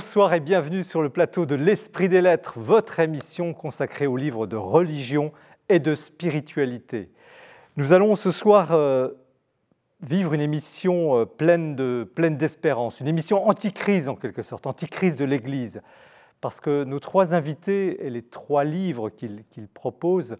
bonsoir et bienvenue sur le plateau de l'Esprit des Lettres, votre émission consacrée aux livres de religion et de spiritualité. Nous allons ce soir euh, vivre une émission euh, pleine de pleine d'espérance, une émission anti-crise en quelque sorte, anti-crise de l'Église, parce que nos trois invités et les trois livres qu'ils proposent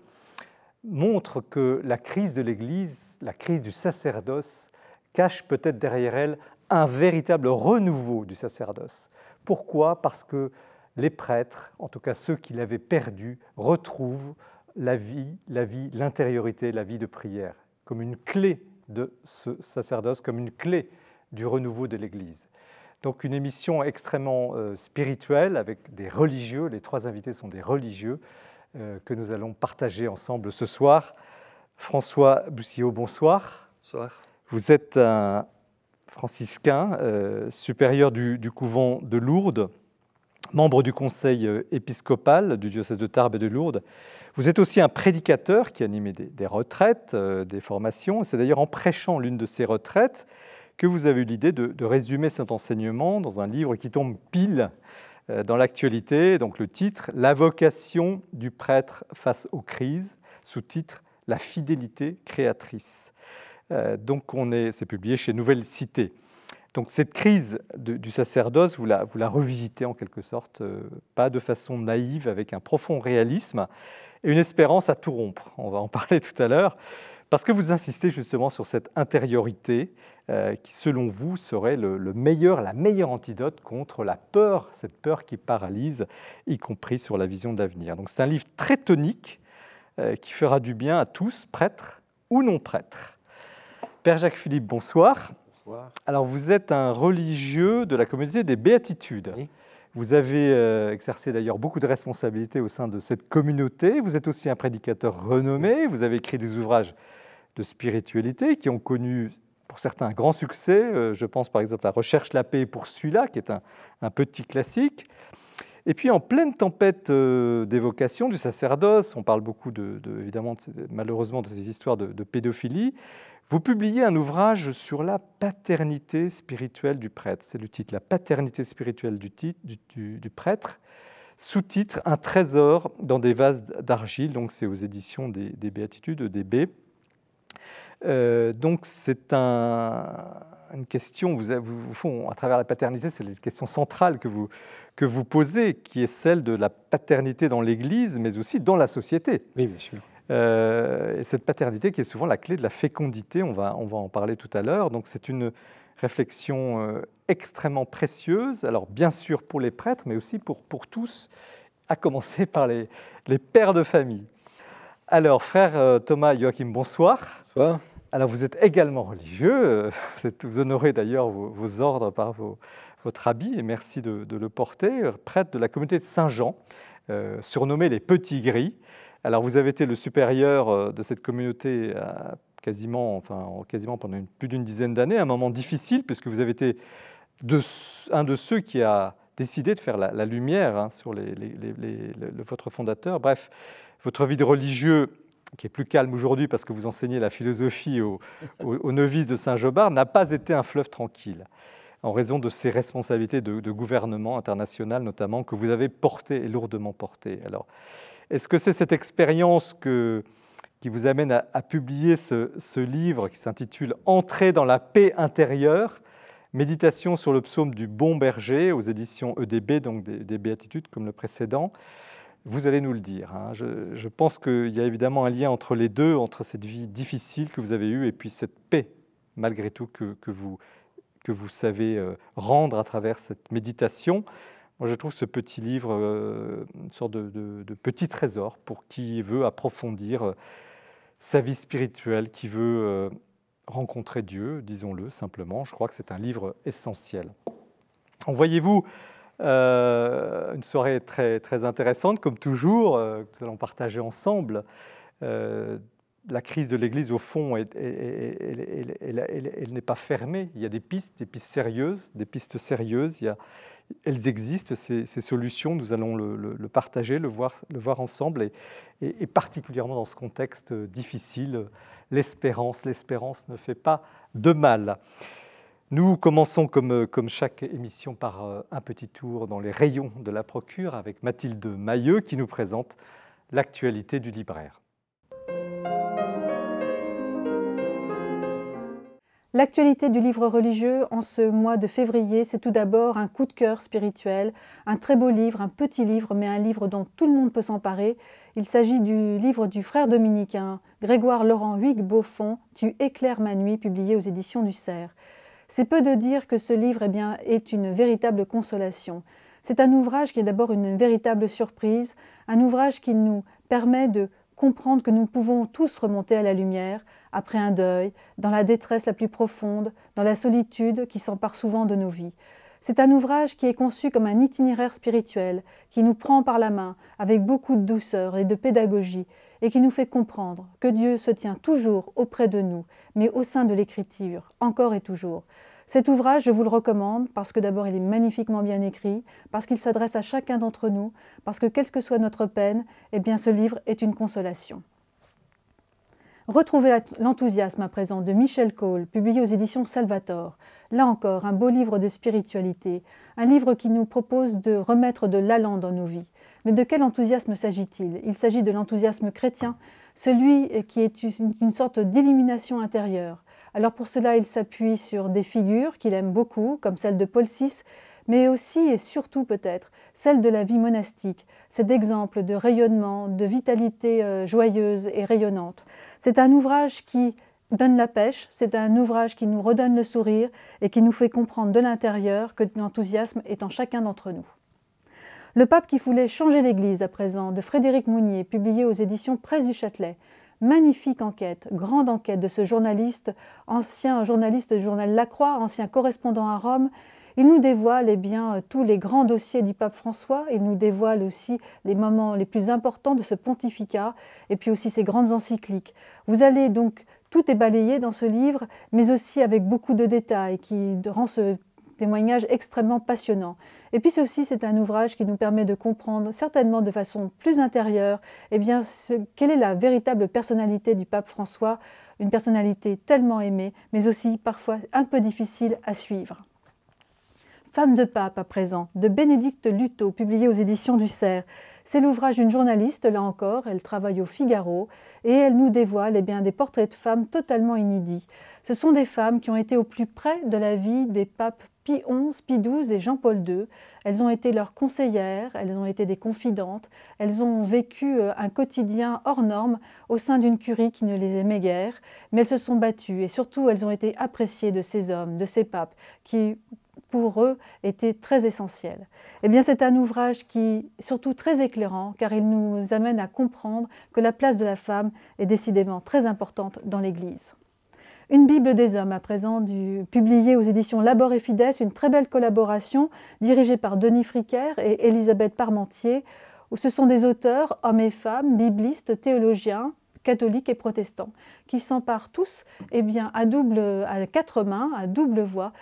montrent que la crise de l'Église, la crise du sacerdoce, cache peut-être derrière elle un véritable renouveau du sacerdoce. Pourquoi Parce que les prêtres, en tout cas ceux qui l'avaient perdu, retrouvent la vie, la vie, l'intériorité, la vie de prière, comme une clé de ce sacerdoce, comme une clé du renouveau de l'Église. Donc une émission extrêmement euh, spirituelle avec des religieux, les trois invités sont des religieux euh, que nous allons partager ensemble ce soir. François Boussillot, bonsoir. Bonsoir. Vous êtes un franciscain, euh, supérieur du, couvent de Lourdes, membre du conseil euh, épiscopal du diocèse de Tarbes et de Lourdes. Vous êtes aussi un prédicateur qui anime des, des retraites, euh, des formations. C'est d'ailleurs en prêchant l'une de ces retraites que vous avez eu l'idée de, de, résumer cet enseignement dans un livre qui tombe pile dans l'actualité. Donc le titre La vocation du prêtre face aux crises, sous-titre La fidélité créatrice. Euh, donc on est, c'est publié chez Nouvelle Cité. Donc cette crise du sacerdoce, vous la, vous la, revisitez en quelque sorte, euh, pas de façon naïve, avec un profond réalisme et une espérance à tout rompre. On va en parler tout à l'heure, parce que vous insistez justement sur cette intériorité euh, qui, selon vous, serait le, meilleur, la meilleure antidote contre la peur, cette peur qui paralyse, y compris sur la vision de l'avenir. Donc c'est un livre très tonique qui fera du bien à tous, prêtres ou non prêtres. Père Jacques Philippe, bonsoir. Bonsoir. Alors vous êtes un religieux de la communauté des Béatitudes. Vous avez euh, exercé d'ailleurs beaucoup de responsabilités au sein de cette communauté. Vous êtes aussi un prédicateur renommé. Vous avez écrit des ouvrages de spiritualité qui ont connu pour certains un grand succès. Euh, je pense par exemple à Recherche la paix pour celui-là, qui est un, petit classique. Et puis en pleine tempête euh, d'évocation du sacerdoce, on parle beaucoup de, évidemment malheureusement de ces histoires de pédophilie, vous publiez un ouvrage sur la paternité spirituelle du prêtre. C'est le titre, La paternité spirituelle du, du, prêtre. Sous-titre Un trésor dans des vases d'argile. Donc c'est aux éditions des, Béatitudes, EDB. Euh, donc c'est une question, vous, à travers la paternité, c'est la question centrale que vous, que vous posez, qui est celle de la paternité dans l'Église, mais aussi dans la société. Oui, bien sûr. Euh, et cette paternité qui est souvent la clé de la fécondité, on va, on va en parler tout à l'heure. Donc c'est une réflexion euh, extrêmement précieuse, alors bien sûr pour les prêtres, mais aussi pour, pour tous, à commencer par les, les pères de famille. Alors, frère euh, Thomas Joachim, bonsoir. Bonsoir. Alors, vous êtes également religieux, vous honorez d'ailleurs vos, ordres par votre habit, et merci de, le porter, prêtre de la communauté de Saint-Jean, surnommé les Petits Gris. Alors vous avez été le supérieur euh, de cette communauté quasiment, enfin, quasiment pendant plus d'une dizaine d'années, un moment difficile puisque vous avez été un de ceux qui a décidé de faire la, lumière hein, sur votre fondateur. Bref, votre vie de religieux, qui est plus calme aujourd'hui parce que vous enseignez la philosophie aux, novices de Saint-Jobard, n'a pas été un fleuve tranquille en raison de ces responsabilités de, de, gouvernement international notamment que vous avez portées et lourdement portées. Alors, est-ce que c'est cette expérience qui vous amène à, publier ce, livre qui s'intitule Entrer dans la paix intérieure Méditation sur le psaume du bon berger aux éditions EDB, donc des, béatitudes comme le précédent Vous allez nous le dire. Hein. Je, pense qu'il y a évidemment un lien entre les deux, entre cette vie difficile que vous avez eue et puis cette paix, malgré tout, que, vous, que vous savez euh, rendre à travers cette méditation. Moi, je trouve ce petit livre euh, une sorte de, petit trésor pour qui veut approfondir euh, sa vie spirituelle, qui veut euh, rencontrer Dieu, disons-le simplement. Je crois que c'est un livre essentiel. Voyez-vous, une soirée très, très intéressante, comme toujours, que nous allons partager ensemble. la crise de l'Église, au fond, elle, n'est pas fermée. Il y a des pistes, des pistes sérieuses, des pistes sérieuses. Elles existent, ces, solutions, nous allons le, partager, le voir, le voir ensemble, et, particulièrement dans ce contexte difficile, l'espérance, l'espérance ne fait pas de mal. Nous commençons comme, comme chaque émission par euh, un petit tour dans les rayons de la procure avec Mathilde Mailleux qui nous présente l'actualité du libraire. L'actualité du livre religieux en ce mois de février, c'est tout d'abord un coup de cœur spirituel, un très beau livre, un petit livre, mais un livre dont tout le monde peut s'emparer. Il s'agit du livre du frère dominicain Grégoire Laurent Huyghe Beaufond, Tu éclaires ma nuit, publié aux éditions du Cerf. C'est peu de dire que ce livre eh est une véritable consolation. C'est un ouvrage qui est d'abord une véritable surprise, un ouvrage qui nous permet de comprendre que nous pouvons tous remonter à la lumière après un deuil, dans la détresse la plus profonde, dans la solitude qui s'empare souvent de nos vies. C'est un ouvrage qui est conçu comme un itinéraire spirituel, qui nous prend par la main avec beaucoup de douceur et de pédagogie, et qui nous fait comprendre que Dieu se tient toujours auprès de nous, mais au sein de l'Écriture, encore et toujours. Cet ouvrage, je vous le recommande parce que d'abord il est magnifiquement bien écrit, parce qu'il s'adresse à chacun d'entre nous, parce que quelle que soit notre peine, eh bien ce livre est une consolation. Retrouvez l'enthousiasme à présent de Michel Cole, publié aux éditions Salvator. Là encore, un beau livre de spiritualité, un livre qui nous propose de remettre de l'allant dans nos vies. Mais de quel enthousiasme s'agit-il? Il s'agit de l'enthousiasme chrétien, celui qui est une sorte d'illumination intérieure, alors pour cela, il s'appuie sur des figures qu'il aime beaucoup, comme celle de Paul VI, mais aussi et surtout peut-être celle de la vie monastique, cet exemple de rayonnement, de vitalité euh, joyeuse et rayonnante. C'est un ouvrage qui donne la pêche, c'est un ouvrage qui nous redonne le sourire et qui nous fait comprendre de l'intérieur que l'enthousiasme est en chacun d'entre nous. Le pape qui voulait changer l'Église à présent, de Frédéric Mounier, publié aux éditions Presse du Châtelet, magnifique enquête, grande enquête de ce journaliste, ancien journaliste du journal La Croix, ancien correspondant à Rome. Il nous dévoile eh bien, tous les grands dossiers du pape François, il nous dévoile aussi les moments les plus importants de ce pontificat, et puis aussi ses grandes encycliques. Vous allez donc tout est balayé dans ce livre, mais aussi avec beaucoup de détails qui rend ce témoignage extrêmement passionnant. Et puis ceci, c'est un ouvrage qui nous permet de comprendre certainement de façon plus intérieure eh bien, quelle est la véritable personnalité du pape François, une personnalité tellement aimée, mais aussi parfois un peu difficile à suivre. Femme de pape à présent, de Bénédicte Luto, publié aux éditions du Cerf. C'est l'ouvrage d'une journaliste, là encore, elle travaille au Figaro, et elle nous dévoile eh bien, des portraits de femmes totalement inédits. Ce sont des femmes qui ont été au plus près de la vie des papes Pie XI, Pie XII et Jean-Paul II. Elles ont été leurs conseillères, elles ont été des confidentes, elles ont vécu euh, un quotidien hors norme au sein d'une curie qui ne les aimait guère, mais elles se sont battues et surtout elles ont été appréciées de ces hommes, de ces papes, qui pour eux étaient très essentiels. Eh bien, c'est un ouvrage qui est surtout très éclairant car il nous amène à comprendre que la place de la femme est décidément très importante dans l'Église. Une Bible des hommes, à présent, du, publiée aux éditions Labor et Fides, une très belle collaboration dirigée par Denis Fricker et Elisabeth Parmentier, où ce sont des auteurs, hommes et femmes, biblistes, théologiens, catholiques et protestants, qui s'emparent tous eh bien, à, double, à quatre mains, à double voix,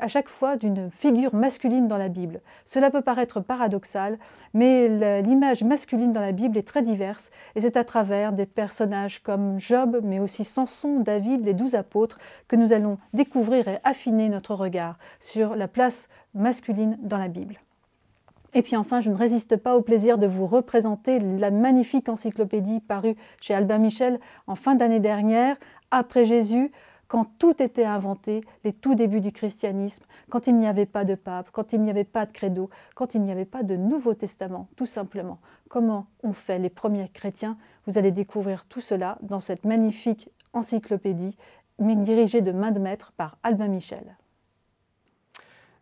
à chaque fois d'une figure masculine dans la Bible. Cela peut paraître paradoxal, mais l'image masculine dans la Bible est très diverse, et c'est à travers des personnages comme Job, mais aussi Samson, David, les douze apôtres, que nous allons découvrir et affiner notre regard sur la place masculine dans la Bible. Et puis enfin, je ne résiste pas au plaisir de vous représenter la magnifique encyclopédie parue chez Albin Michel en fin d'année dernière, après Jésus, quand tout était inventé, les tout débuts du christianisme, quand il n'y avait pas de pape, quand il n'y avait pas de credo, quand il n'y avait pas de Nouveau Testament, tout simplement. Comment ont fait les premiers chrétiens? Vous allez découvrir tout cela dans cette magnifique encyclopédie dirigée de main de maître par Albin Michel.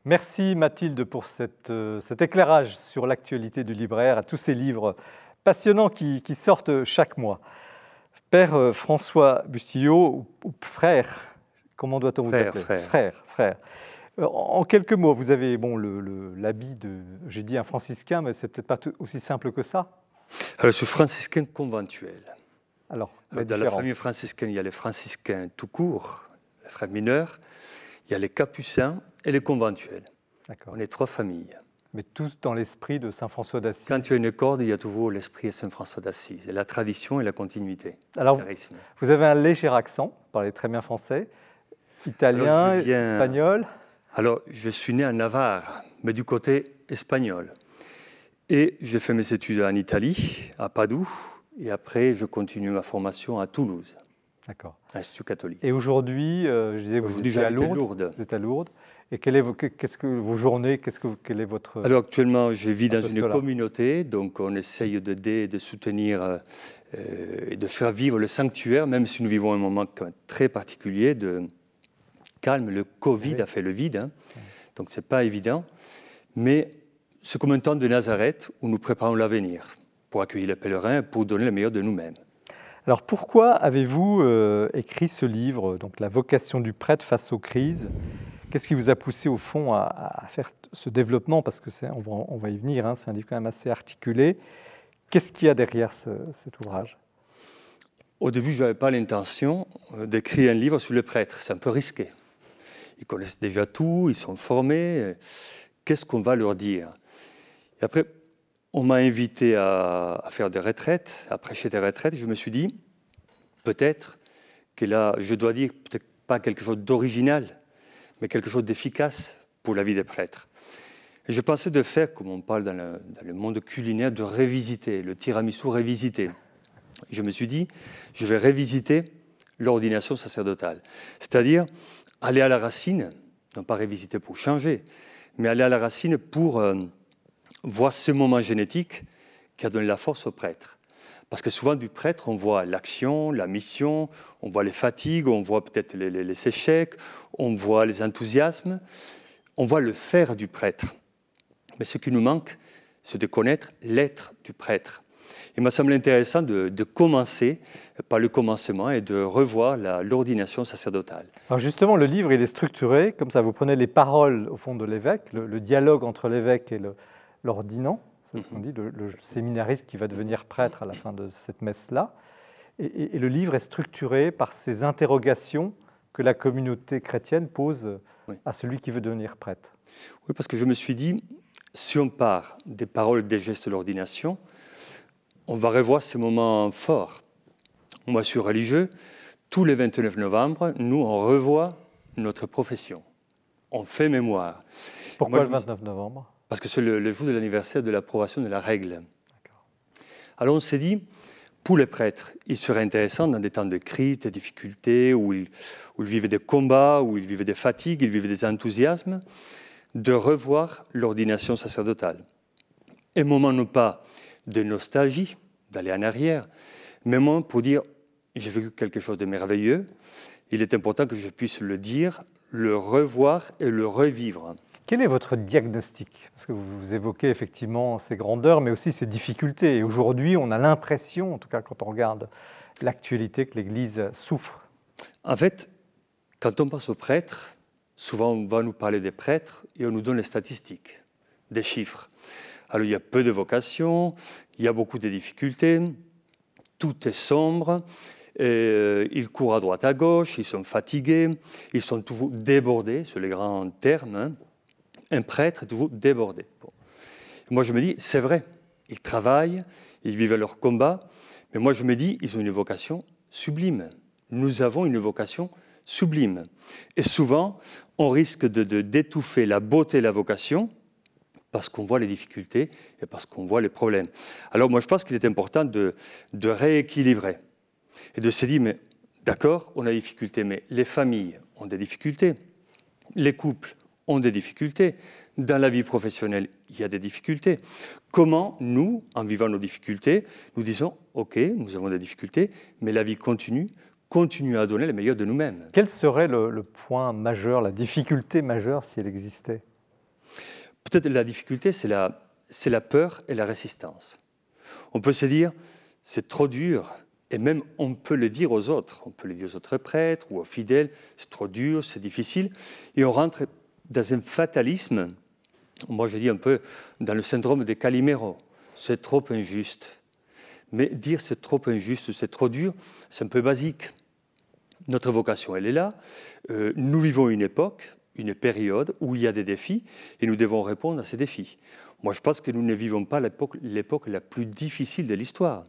Merci Mathilde pour euh, cet éclairage sur l'actualité du libraire, à tous ces livres passionnants qui, sortent chaque mois. Père euh, François Bustillo, ou, frère, comment doit-on vous appeler Frère, frère. frère. Euh, en quelques mots, vous avez bon, l'habit de, j'ai dit un franciscain, mais c'est peut-être pas aussi simple que ça Alors, suis franciscain conventuel. Alors, dans la famille franciscaine, il y a les franciscains tout court, les frères mineurs, il y a les capucins et les conventuels. On est trois familles. Mais tous dans l'esprit de Saint François d'Assise. Quand tu as une corde, il y a toujours l'esprit de Saint François d'Assise, et la tradition et la continuité. Alors, vous avez un léger accent, vous parlez très bien français. Italien, espagnol Alors, je suis né à Navarre, mais du côté espagnol. Et j'ai fait mes études en Italie, à Padoue, et après, je continue ma formation à Toulouse. D'accord. Institut catholique. Et aujourd'hui, euh, je disais, vous êtes à Lourdes. Vous êtes à Lourdes. Et quelle est vos, qu'est-ce que vos journées Qu'est-ce que quel est votre Alors actuellement, je vis dans une communauté, donc on essaye de, de soutenir euh, et de faire vivre le sanctuaire, même si nous vivons un moment très particulier de calme. Le Covid a fait le vide, hein. donc c'est pas évident. Mais c'est comme un temps de Nazareth où nous préparons l'avenir pour accueillir les pèlerins, pour donner le meilleur de nous-mêmes. Alors pourquoi avez-vous euh, écrit ce livre, donc La vocation du prêtre face aux crises Qu'est-ce qui vous a poussé au fond à, faire ce développement? Parce que on va, on va, y venir, hein, c'est un livre quand même assez articulé. Qu'est-ce qu'il y a derrière cet ouvrage? Au début, je n'avais pas l'intention euh, d'écrire un livre sur les prêtres. C'est un peu risqué. Ils connaissent déjà tout, ils sont formés. Qu'est-ce qu'on va leur dire? Et après, on m'a invité à, à, faire des retraites, à prêcher des retraites. Je me suis dit, peut-être que là, je dois dire peut-être pas quelque chose d'original, mais quelque chose d'efficace pour la vie des prêtres. Et je pensais de faire, comme on parle dans le, monde culinaire, de révisiter, le tiramisu révisité. Je me suis dit, je vais révisiter l'ordination sacerdotale. C'est-à-dire aller à la racine, non pas révisiter pour changer, mais aller à la racine pour euh, voir ce moment génétique qui a donné la force au prêtre. Parce que souvent, du prêtre, on voit l'action, la mission, on voit les fatigues, on voit peut-être les, échecs, on voit les enthousiasmes, on voit le faire du prêtre. Mais ce qui nous manque, c'est de connaître l'être du prêtre. Il m'a semblé intéressant de, commencer par le commencement et de revoir l'ordination sacerdotale. Alors justement, le livre, il est structuré, comme ça, vous prenez les paroles au fond de l'évêque, le, dialogue entre l'évêque et l'ordinant, c'est ce qu'on dit, le, séminariste qui va devenir prêtre à la fin de cette messe-là. Et, le livre est structuré par ces interrogations que la communauté chrétienne pose à celui qui veut devenir prêtre. Oui, parce que je me suis dit, si on part des paroles, des gestes de l'ordination, on va revoir ces moments forts. Moi, je suis religieux. Tous les 29 novembre, nous, on revoit notre profession. On fait mémoire. Pourquoi le 29 novembre? Parce que c'est le, jour de l'anniversaire de l'approbation de la règle. Alors on s'est dit, pour les prêtres, il serait intéressant dans des temps de crise, de difficultés, où ils, vivaient des combats, où ils vivaient des fatigues, ils vivaient des enthousiasmes, de revoir l'ordination sacerdotale. Un moment non pas de nostalgie, d'aller en arrière, mais un moment pour dire, j'ai vécu quelque chose de merveilleux, il est important que je puisse le dire, le revoir et le revivre. Quel est votre diagnostic? Parce que vous évoquez effectivement ces grandeurs, mais aussi ces difficultés. Et aujourd'hui, on a l'impression, en tout cas quand on regarde l'actualité, que l'Église souffre. En fait, quand on passe aux prêtres, souvent on va nous parler des prêtres et on nous donne les statistiques, des chiffres. Alors il y a peu de vocations, il y a beaucoup de difficultés, tout est sombre, euh, ils courent à droite à gauche, ils sont fatigués, ils sont toujours débordés, sur les grands termes. Hein un prêtre est toujours débordé. Moi, je me dis, c'est vrai, ils travaillent, ils vivent leur combat, mais moi, je me dis, ils ont une vocation sublime. Nous avons une vocation sublime. Et souvent, on risque de, d'étouffer la beauté de la vocation parce qu'on voit les difficultés et parce qu'on voit les problèmes. Alors moi, je pense qu'il est important de, de rééquilibrer et de se dire, mais d'accord, on a des difficultés, mais les familles ont des difficultés, les couples ont des difficultés. Dans la vie professionnelle, il y a des difficultés. Comment nous, en vivant nos difficultés, nous disons, OK, nous avons des difficultés, mais la vie continue, continue à donner le meilleur de nous-mêmes. Quel serait le, point majeur, la difficulté majeure si elle existait? Peut-être la difficulté, c'est la, c'est la peur et la résistance. On peut se dire, c'est trop dur, et même on peut le dire aux autres, on peut le dire aux autres prêtres ou aux fidèles, c'est trop dur, c'est difficile, et on rentre dans un fatalisme, moi je dis un peu dans le syndrome des Calimero, c'est trop injuste. Mais dire c'est trop injuste, c'est trop dur, c'est un peu basique. Notre vocation, elle est là. Euh, nous vivons une époque, une période où il y a des défis et nous devons répondre à ces défis. Moi, je pense que nous ne vivons pas l'époque la plus difficile de l'histoire.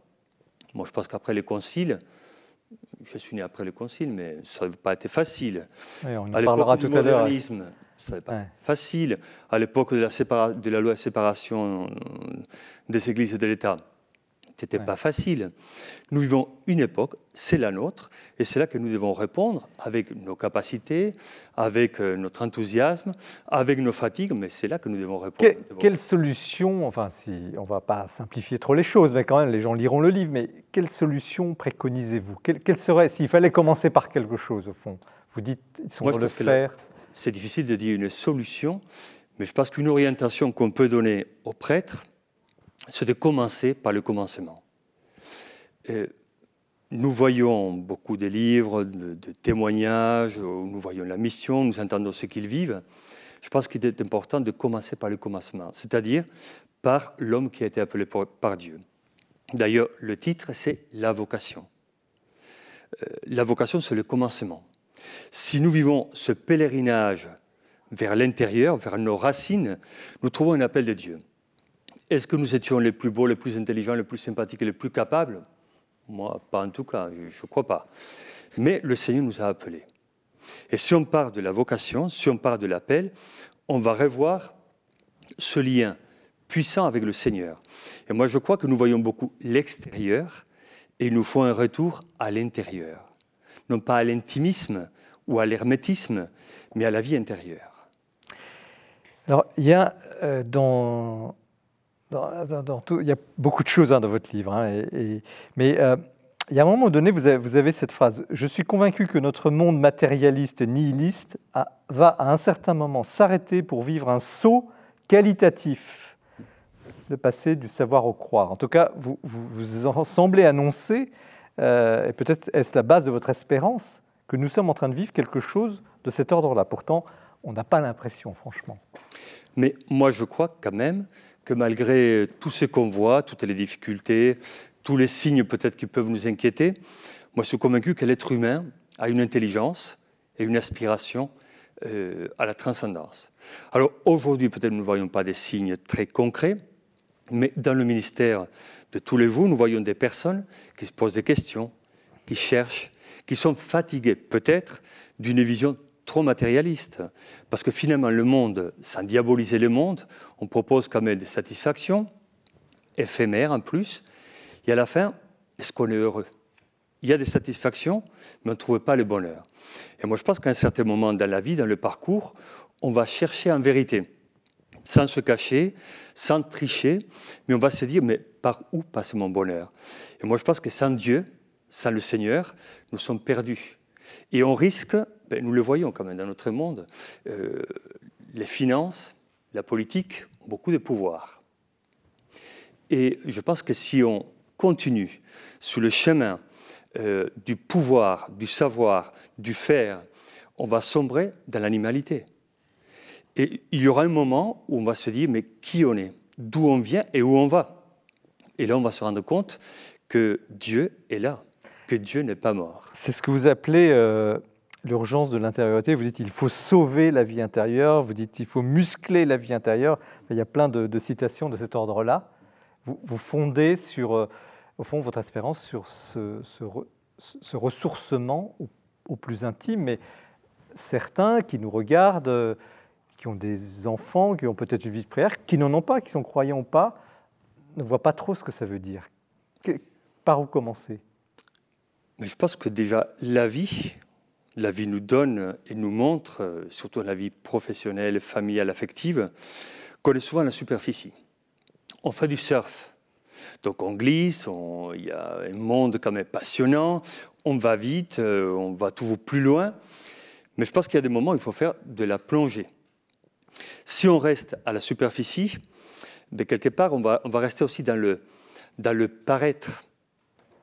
Moi, je pense qu'après les conciles, je suis né après le Concile, mais ça n'a pas été facile. on en parlera tout à l'heure. Ça n'avait pas facile. À l'époque de, la de la loi de séparation des églises et de l'État, n'était pas facile. Nous vivons une époque, c'est la nôtre, et c'est là que nous devons répondre avec nos capacités, avec euh, notre enthousiasme, avec nos fatigues, mais c'est là que nous devons répondre. quelle solution, enfin, si on ne va pas simplifier trop les choses, mais quand même, les gens liront le livre, mais quelle solution préconisez-vous? Quelle, serait, s'il fallait commencer par quelque chose, au fond? Vous dites, ils sont Moi, le faire. C'est difficile de dire une solution, mais je pense qu'une orientation qu'on peut donner aux prêtres, c'est de commencer par le commencement. nous voyons beaucoup de livres, de, témoignages, nous voyons la mission, nous entendons ce qu'ils vivent. Je pense qu'il est important de commencer par le commencement, c'est-à-dire par l'homme qui a été appelé par Dieu. D'ailleurs, le titre, c'est La vocation. Euh, la vocation, c'est le commencement. Si nous vivons ce pèlerinage vers l'intérieur, vers nos racines, nous trouvons un appel de Dieu. Est-ce que nous étions les plus beaux, les plus intelligents, les plus sympathiques et les plus capables? Moi, pas en tout cas, je ne crois pas. Mais le Seigneur nous a appelés. Et si on part de la vocation, si on part de l'appel, on va revoir ce lien puissant avec le Seigneur. Et moi, je crois que nous voyons beaucoup l'extérieur et il nous faut un retour à l'intérieur. Non pas à l'intimisme ou à l'hermétisme, mais à la vie intérieure. Alors, il y a euh, dans il y a beaucoup de choses hein, dans votre livre, hein, mais euh, il y a un moment donné, vous avez, cette phrase Je suis convaincu que notre monde matérialiste et nihiliste va à un certain moment s'arrêter pour vivre un saut qualitatif, de passer du savoir au croire. En tout cas, vous, vous, en semblez annoncer, euh, et peut-être est-ce la base de votre espérance, que nous sommes en train de vivre quelque chose de cet ordre-là. Pourtant, on n'a pas l'impression, franchement. Mais moi, je crois quand même que malgré tout ce qu'on voit, toutes les difficultés, tous les signes peut-être qui peuvent nous inquiéter, moi je suis convaincu que l'être humain a une intelligence et une aspiration euh, à la transcendance. Alors aujourd'hui, peut-être nous ne voyons pas des signes très concrets, mais dans le ministère de tous les jours, nous voyons des personnes qui se posent des questions, qui cherchent, qui sont fatiguées peut-être d'une vision trop matérialiste. Parce que finalement, le monde, sans diaboliser le monde, on propose quand même des satisfactions, éphémères en plus. Et à la fin, est-ce qu'on est heureux? Il y a des satisfactions, mais on ne trouve pas le bonheur. Et moi, je pense qu'à un certain moment dans la vie, dans le parcours, on va chercher en vérité, sans se cacher, sans tricher, mais on va se dire, mais par où passe mon bonheur? Et moi, je pense que sans Dieu, sans le Seigneur, nous sommes perdus. Et on risque ben, nous le voyons quand même dans notre monde, euh, les finances, la politique ont beaucoup de pouvoir. Et je pense que si on continue sur le chemin euh, du pouvoir, du savoir, du faire, on va sombrer dans l'animalité. Et il y aura un moment où on va se dire, mais qui on est, d'où on vient et où on va? Et là, on va se rendre compte que Dieu est là, que Dieu n'est pas mort. C'est ce que vous appelez euh, l'urgence de l'intériorité. Vous dites il faut sauver la vie intérieure, vous dites il faut muscler la vie intérieure. Il y a plein de, citations de cet ordre-là. Vous, fondez sur, euh, au fond, votre espérance sur ce, ce, ressourcement au, plus intime. Mais certains qui nous regardent, euh, qui ont des enfants, qui ont peut-être une vie de prière, qui n'en ont pas, qui sont croyants ou pas, ne voient pas trop ce que ça veut dire. par où commencer? Je pense que déjà, la vie, la vie nous donne et nous montre, euh, surtout la vie professionnelle, familiale, affective, qu'on est souvent à la superficie. On fait du surf. Donc on glisse, il y a un monde quand même passionnant, on va vite, euh, on va toujours plus loin. Mais je pense qu'il y a des moments où il faut faire de la plongée. Si on reste à la superficie, mais quelque part, on va, rester aussi dans le, dans le paraître,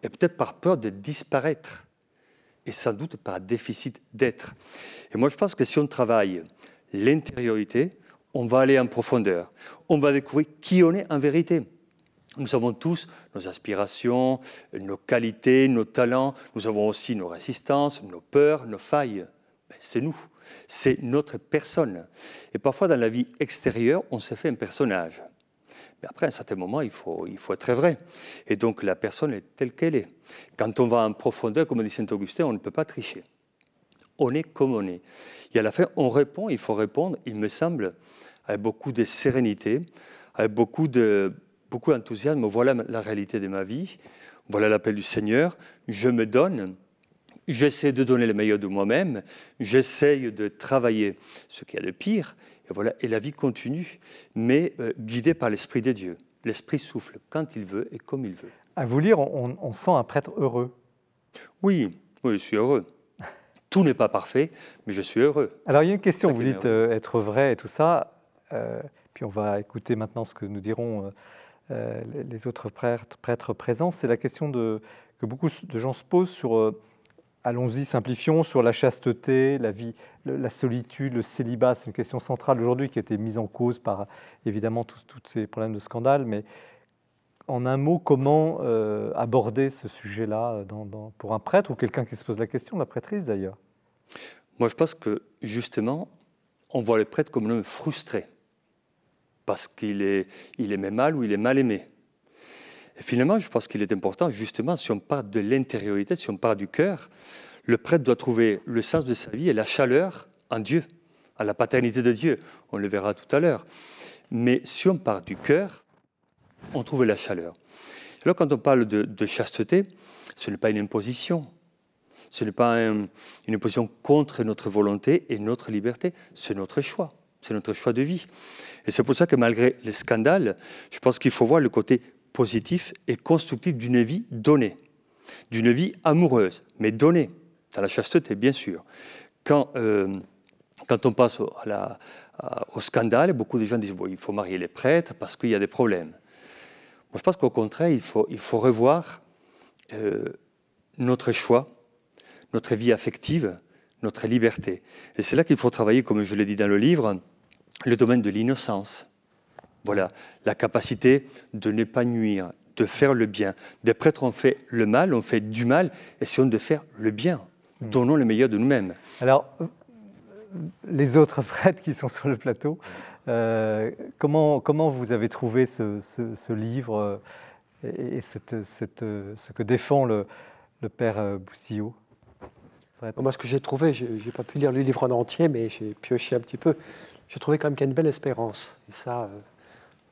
et peut-être par peur de disparaître et sans doute par déficit d'être. Et moi, je pense que si on travaille l'intériorité, on va aller en profondeur. On va découvrir qui on est en vérité. Nous avons tous nos aspirations, nos qualités, nos talents. Nous avons aussi nos résistances, nos peurs, nos failles. Ben, c'est nous. C'est notre personne. Et parfois, dans la vie extérieure, on se fait un personnage. Mais après, à un certain moment, il faut, il faut être vrai. Et donc, la personne est telle qu'elle est. Quand on va en profondeur, comme dit Saint-Augustin, on ne peut pas tricher. On est comme on est. Et à la fin, on répond, il faut répondre, il me semble, avec beaucoup de sérénité, avec beaucoup de beaucoup d'enthousiasme. Voilà la réalité de ma vie. Voilà l'appel du Seigneur. Je me donne. J'essaie de donner le meilleur de moi-même. J'essaye de travailler ce qu'il y a de pire. Et voilà. Et la vie continue, mais euh, guidée par l'Esprit de Dieu. L'Esprit souffle quand il veut et comme il veut. À vous lire, on, sent un prêtre heureux. Oui, oui, je suis heureux. Tout n'est pas parfait, mais je suis heureux. Alors il y a une question, vous dites euh, être vrai et tout ça, euh, puis on va écouter maintenant ce que nous diront les autres prêtres, prêtres présents, c'est la question de, que beaucoup de gens se posent sur, allons-y, simplifions, sur la chasteté, la vie, la solitude, le célibat. C'est une question centrale aujourd'hui qui a été mise en cause par évidemment tous, ces problèmes de scandale. Mais en un mot, comment euh, aborder ce sujet-là pour un prêtre ou quelqu'un qui se pose la question, la prêtrise d'ailleurs? Moi, je pense que justement, on voit les prêtres comme un homme frustré parce qu'il est, il aimait mal ou il est mal aimé. Finalement, je pense qu'il est important, justement, si on part de l'intériorité, si on part du cœur, le prêtre doit trouver le sens de sa vie et la chaleur en Dieu, à la paternité de Dieu. On le verra tout à l'heure. Mais si on part du cœur, on trouve la chaleur. Alors quand on parle de, chasteté, ce n'est pas une imposition. Ce n'est pas une imposition contre notre volonté et notre liberté, c'est notre choix. C'est notre choix de vie. Et c'est pour ça que malgré les scandales, je pense qu'il faut voir le côté positif et constructif d'une vie donnée, d'une vie amoureuse, mais donnée, dans la chasteté, bien sûr. Quand, euh, quand on passe au, scandale, beaucoup de gens disent bon, il faut marier les prêtres parce qu'il y a des problèmes. Moi, je pense qu'au contraire, il faut, il faut revoir euh, notre choix, notre vie affective, notre liberté. Et c'est là qu'il faut travailler, comme je l'ai dit dans le livre, le domaine de l'innocence. Voilà, la capacité de ne pas nuire, de faire le bien. Des prêtres ont fait le mal, ont fait du mal, essayons de faire le bien. Hmm. Donnons le meilleur de nous-mêmes. Alors, les autres prêtres qui sont sur le plateau, euh, comment, comment vous avez trouvé ce, livre euh, et cette, ce que défend le, le père euh, Boussillot? Moi, ce que j'ai trouvé, je n'ai pas pu lire le livre en entier, mais j'ai pioché un petit peu j'ai trouvé quand même qu'il y a une belle espérance. Et ça,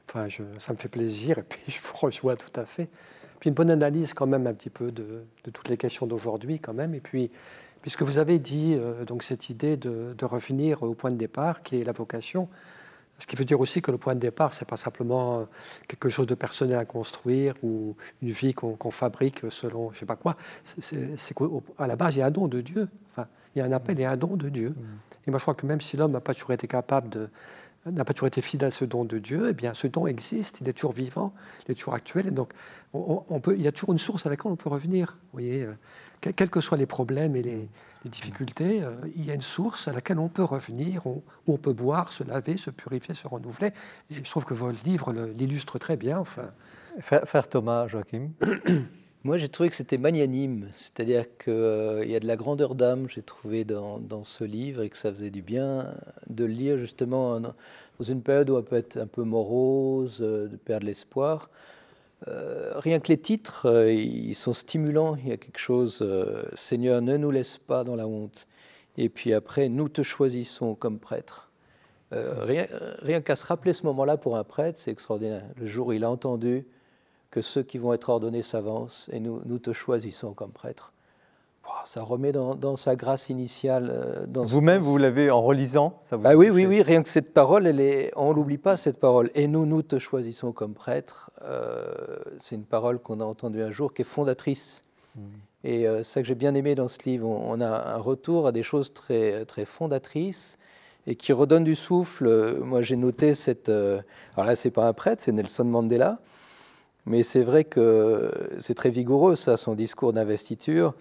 enfin, ça me fait plaisir, et puis je vous rejoins tout à fait. Puis une bonne analyse quand même un petit peu de, toutes les questions d'aujourd'hui quand même. Et puis, puisque vous avez dit euh, donc cette idée de, revenir au point de départ, qui est la vocation, ce qui veut dire aussi que le point de départ, c'est pas simplement euh, quelque chose de personnel à construire ou une vie qu'on fabrique selon je sais pas quoi. C'est qu'à la base, il y a un don de Dieu. Enfin, il y a un appel et un don de Dieu. Mmh. Et moi, je crois que même si l'homme n'a pas toujours été capable de n'a pas toujours été fidèle à ce don de Dieu, eh bien, ce don existe, il est toujours vivant, il est toujours actuel, et donc on, peut, il y a toujours une source à laquelle on peut revenir. Vous voyez, euh, quels que soient les problèmes et les, difficultés, euh, il y a une source à laquelle on peut revenir, où on peut boire, se laver, se purifier, se renouveler. Et je trouve que votre livre l'illustre très bien. Enfin. Frère Thomas, Joachim Moi, j'ai trouvé que c'était magnanime, c'est-à-dire qu'il euh, y a de la grandeur d'âme, j'ai trouvé dans, ce livre, et que ça faisait du bien de le lire justement dans une période où on peut être un peu morose, euh, de perdre l'espoir. Euh, rien que les titres, ils sont stimulants. Il y a quelque chose, Seigneur, ne nous laisse pas dans la honte. Et puis après, nous te choisissons comme prêtre. rien, rien qu'à se rappeler ce moment-là pour un prêtre, c'est extraordinaire. Le jour où il a entendu que ceux qui vont être ordonnés s'avancent et nous, nous te choisissons comme prêtre. ça remet dans, sa grâce initiale. Euh, Vous-même, vous, l'avez en relisant ça vous bah Oui, oui, oui, rien que cette parole, elle est, on ne l'oublie pas, cette parole. Et nous, nous te choisissons comme prêtre. Euh, c'est une parole qu'on a entendue un jour qui est fondatrice. Hmm. Et euh, c'est ça que j'ai bien aimé dans ce livre. On, a un retour à des choses très, très fondatrices et qui redonnent du souffle. Moi, j'ai noté cette. alors là, c'est pas un prêtre, c'est Nelson Mandela. Mais c'est vrai que c'est très vigoureux, ça, son discours d'investiture.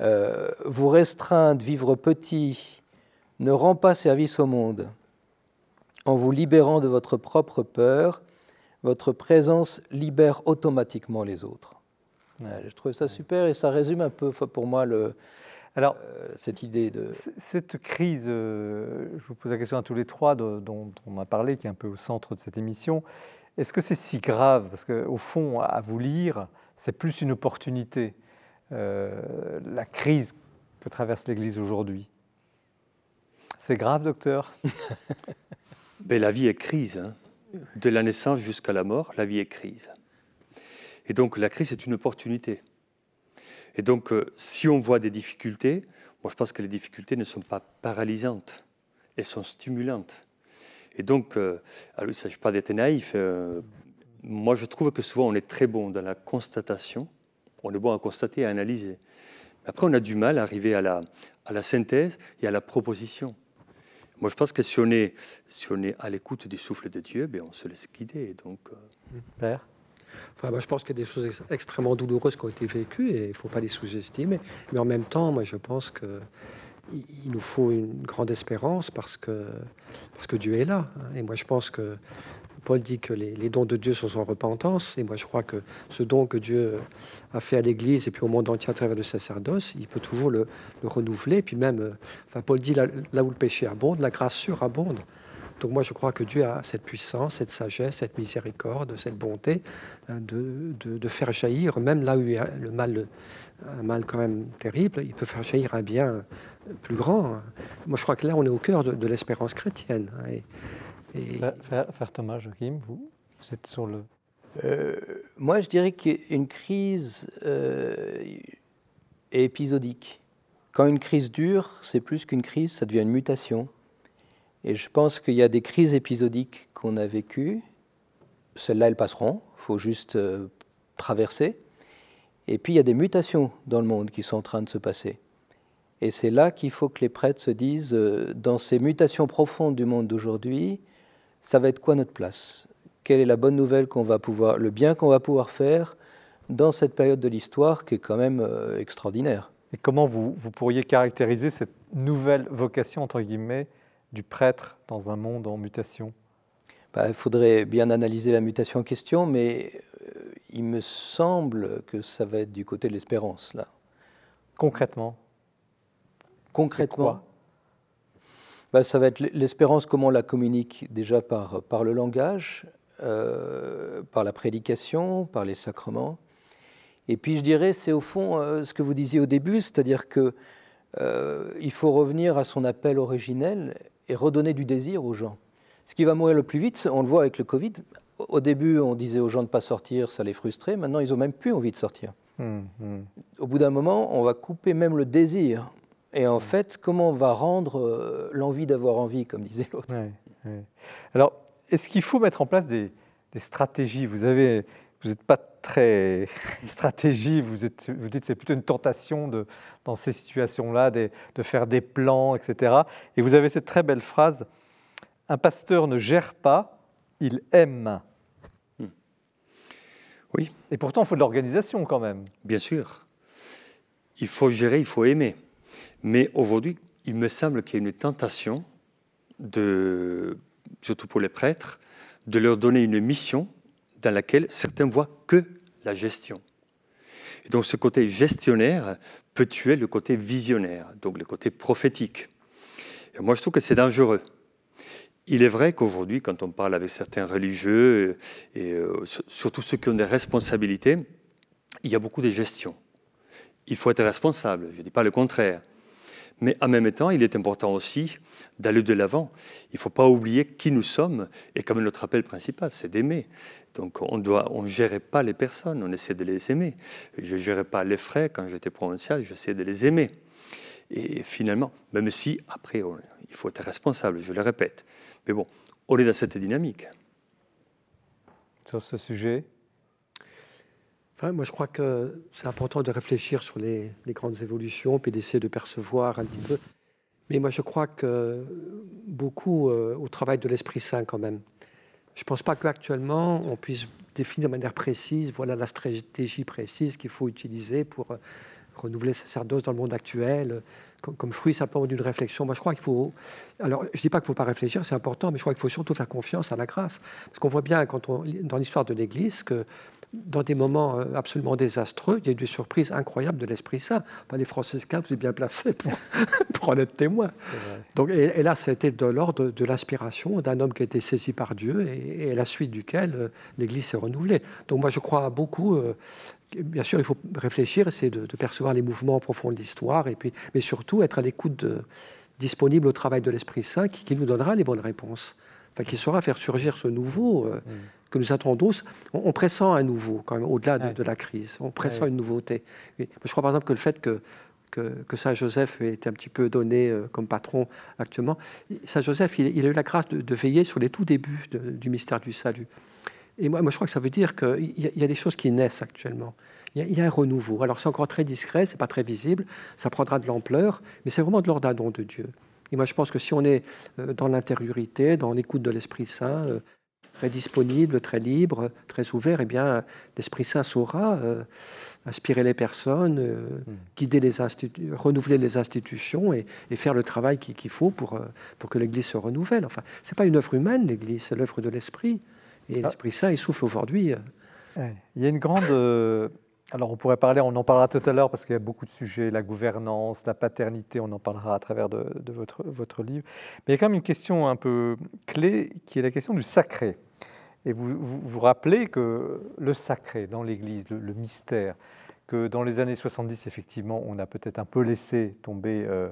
Euh, vous restreindre, vivre petit, ne rend pas service au monde. En vous libérant de votre propre peur, votre présence libère automatiquement les autres. je trouve ça super et ça résume un peu pour moi le, alors, euh, cette idée de... Cette crise, euh, je vous pose la question à tous les trois dont, dont, on a parlé, qui est un peu au centre de cette émission, est-ce que c'est si grave? Parce qu'au fond, à vous lire, c'est plus une opportunité, euh, la crise que traverse l'Église aujourd'hui. C'est grave, docteur? Ben, La vie est crise. Hein. De la naissance jusqu'à la mort, la vie est crise. Et donc la crise est une opportunité. Et donc euh, si on voit des difficultés, moi je pense que les difficultés ne sont pas paralysantes, elles sont stimulantes. Et donc, euh, alors, il ne s'agit pas d'être naïf. Euh, moi je trouve que souvent on est très bon dans la constatation, on est bon à constater, à analyser. Après on a du mal à arriver à la, synthèse et à la proposition. Moi, je pense que si on est, à l'écoute du souffle de Dieu, ben on se laisse guider. Donc, Père? Enfin, moi, je pense qu'il y a des choses extrêmement douloureuses qui ont été vécues et il ne faut pas les sous-estimer. Mais en même temps, moi, je pense que il nous faut une grande espérance parce que, parce que Dieu est là. Et moi, je pense que Paul dit que les, dons de Dieu sont en repentance. Et moi, je crois que ce don que Dieu a fait à l'Église et puis au monde entier à travers le sacerdoce, il peut toujours le, renouveler. Et puis même, enfin, Paul dit là, là, où le péché abonde, la grâce surabonde. Donc moi, je crois que Dieu a cette puissance, cette sagesse, cette miséricorde, cette bonté hein, de, de, faire jaillir, même là où le mal, un mal quand même terrible, il peut faire jaillir un bien plus grand. Moi, je crois que là, on est au cœur de, l'espérance chrétienne. Hein, et, Frère, Thomas, Joachim, vous, vous êtes sur le... Euh, moi, je dirais qu'une crise euh, est épisodique. Quand une crise dure, c'est plus qu'une crise, ça devient une mutation. Et je pense qu'il y a des crises épisodiques qu'on a vécues. Celles-là, elles passeront. Il faut juste euh, traverser. Et puis, il y a des mutations dans le monde qui sont en train de se passer. Et c'est là qu'il faut que les prêtres se disent, euh, dans ces mutations profondes du monde d'aujourd'hui, ça va être quoi notre place? Quelle est la bonne nouvelle qu'on va pouvoir, le bien qu'on va pouvoir faire dans cette période de l'histoire qui est quand même euh, extraordinaire? Et comment vous, vous pourriez caractériser cette nouvelle vocation, entre guillemets, du prêtre dans un monde en mutation? Bah, Il faudrait bien analyser la mutation en question, mais il me semble que ça va être du côté de l'espérance, là. Concrètement Concrètement bah, Ça va être l'espérance, comment on la communique déjà par, par le langage, euh, par la prédication, par les sacrements. Et puis je dirais, c'est au fond euh, ce que vous disiez au début, c'est-à-dire que il faut revenir à son appel originel et redonner du désir aux gens. Ce qui va mourir le plus vite, on le voit avec le Covid. Au début, on disait aux gens de ne pas sortir, ça les frustrait. Maintenant, ils n'ont même plus envie de sortir. Hum, hum. Au bout d'un moment, on va couper même le désir. Et en fait, comment on va rendre euh, l'envie d'avoir envie, comme disait l'autre? Alors, est-ce qu'il faut mettre en place des, stratégies? Vous avez, vous n'êtes pas très stratégie, vous, êtes, vous dites que c'est plutôt une tentation de, dans ces situations-là de, de, faire des plans, etc. Et vous avez cette très belle phrase, un pasteur ne gère pas, il aime. Hmm. Oui. Et pourtant, il faut de l'organisation quand même. Bien sûr. Il faut gérer, il faut aimer. Mais aujourd'hui, il me semble qu'il y a une tentation, de, surtout pour les prêtres, de leur donner une mission dans laquelle certains voient que la gestion. Et donc ce côté gestionnaire peut tuer le côté visionnaire, donc le côté prophétique. Et moi, je trouve que c'est dangereux. Il est vrai qu'aujourd'hui, quand on parle avec certains religieux, et euh, surtout ceux qui ont des responsabilités, il y a beaucoup de gestion. Il faut être responsable, je ne dis pas le contraire. Mais en même temps, il est important aussi d'aller de l'avant. Il ne faut pas oublier qui nous sommes et comme notre appel principal, c'est d'aimer. Donc on ne on gérait pas les personnes, on essaie de les aimer. Je ne gérais pas les frais quand j'étais provincial, j'essayais de les aimer. Et finalement, même si après, il faut être responsable, je le répète. Mais bon, on est dans cette dynamique. Sur ce sujet? Moi, je crois que c'est important de réfléchir sur les, grandes évolutions, puis d'essayer de percevoir un petit peu. Mais moi, je crois que beaucoup euh, au travail de l'Esprit Saint, quand même. Je ne pense pas qu'actuellement, on puisse définir de manière précise, voilà la stratégie précise qu'il faut utiliser pour euh, renouveler le sacerdoce dans le monde actuel, comme, fruit simplement d'une réflexion. Moi, je crois qu'il faut. Alors, je ne dis pas qu'il ne faut pas réfléchir, c'est important, mais je crois qu'il faut surtout faire confiance à la grâce. Parce qu'on voit bien, quand on, dans l'histoire de l'Église, que dans des moments euh, absolument désastreux, il y a eu des surprises incroyables de l'Esprit Saint. les franciscains, vous êtes bien placés pour, en être témoin. Donc, et, là, c'était de l'ordre de, l'inspiration d'un homme qui a été saisi par Dieu et, à la suite duquel euh, l'Église s'est renouvelée. Donc moi, je crois beaucoup. Euh, bien sûr, il faut réfléchir, essayer de, percevoir les mouvements profonds de l'histoire, et puis, mais surtout être à l'écoute disponible au travail de l'Esprit Saint qui, qui, nous donnera les bonnes réponses, enfin, qui saura faire surgir ce nouveau. Mm que nous attendons, on, pressent un nouveau, quand même, au-delà de, la crise. On pressent une nouveauté. Je crois par exemple que le fait que, que, Saint Joseph ait été un petit peu donné euh, comme patron actuellement, Saint Joseph, il, a eu la grâce de, veiller sur les tout débuts du mystère du salut. Et moi, moi, je crois que ça veut dire qu'il y, y, a des choses qui naissent actuellement. Il y, a, un renouveau. Alors c'est encore très discret, c'est pas très visible, ça prendra de l'ampleur, mais c'est vraiment de l'ordre d'un don de Dieu. Et moi, je pense que si on est euh, dans l'intériorité, dans l'écoute de l'Esprit Saint, euh, très disponible, très libre, très ouvert, eh bien, l'Esprit Saint saura euh, inspirer les personnes, hmm. guider les renouveler les institutions et, faire le travail qu'il faut pour, pour que l'Église se renouvelle. Enfin, c'est pas une œuvre humaine, l'Église, c'est l'œuvre de l'Esprit. Et ah. l'Esprit Saint, il souffle aujourd'hui. Il y a une grande alors on pourrait parler, on en parlera tout à l'heure parce qu'il y a beaucoup de sujets, la gouvernance, la paternité, on en parlera à travers de, votre, livre. Mais il y a quand même une question un peu clé qui est la question du sacré. Et vous vous, rappelez que le sacré dans l'Église, le, mystère, que dans les années 70, effectivement, on a peut-être un peu laissé tomber euh,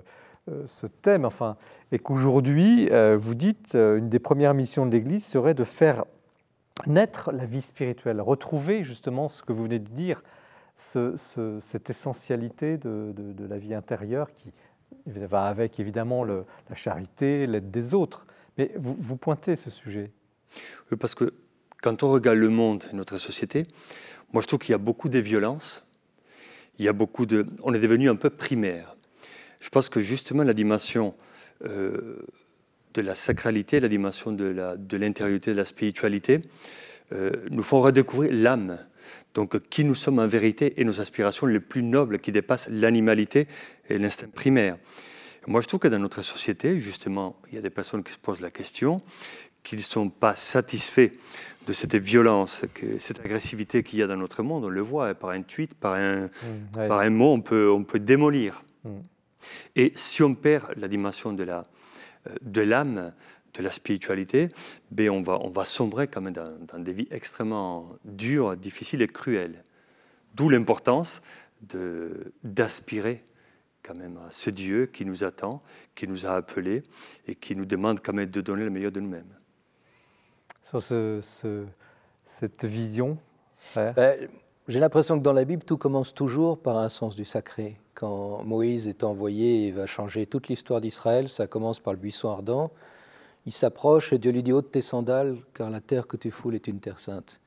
euh, ce thème, enfin, et qu'aujourd'hui, euh, vous dites, une des premières missions de l'Église serait de faire naître la vie spirituelle, retrouver justement ce que vous venez de dire, cette essentialité de, la vie intérieure qui va avec évidemment la charité, l'aide des autres. Mais vous, pointez ce sujet. Oui, parce que quand on regarde le monde et notre société, moi je trouve qu'il y a beaucoup de violence, il y a beaucoup de... On est devenu un peu primaire. Je pense que justement la dimension euh, de la sacralité, la dimension de l'intériorité, de, de, la spiritualité, euh, nous font redécouvrir l'âme. Donc qui nous sommes en vérité et nos aspirations les plus nobles qui dépassent l'animalité et l'instinct primaire. Moi, je trouve que dans notre société, justement, il y a des personnes qui se posent la question, qu'ils ne sont pas satisfaits de cette violence, que, cette agressivité qu'il y a dans notre monde. On le voit par un tweet, par un, mmh, par un mot, on peut, on peut démolir. Mmh. Et si on perd la dimension de la euh, de l'âme, de la spiritualité, ben on, va, on va sombrer quand même dans, dans des vies extrêmement dures, difficiles et cruelles. D'où l'importance d'aspirer quand même à ce Dieu qui nous attend, qui nous a appelés et qui nous demande quand même de donner le meilleur de nous-mêmes sur ce, cette vision ben, J'ai l'impression que dans la Bible, tout commence toujours par un sens du sacré. Quand Moïse est envoyé et va changer toute l'histoire d'Israël, ça commence par le buisson ardent. Il s'approche et Dieu lui dit ôte tes sandales, car la terre que tu foules est une terre sainte.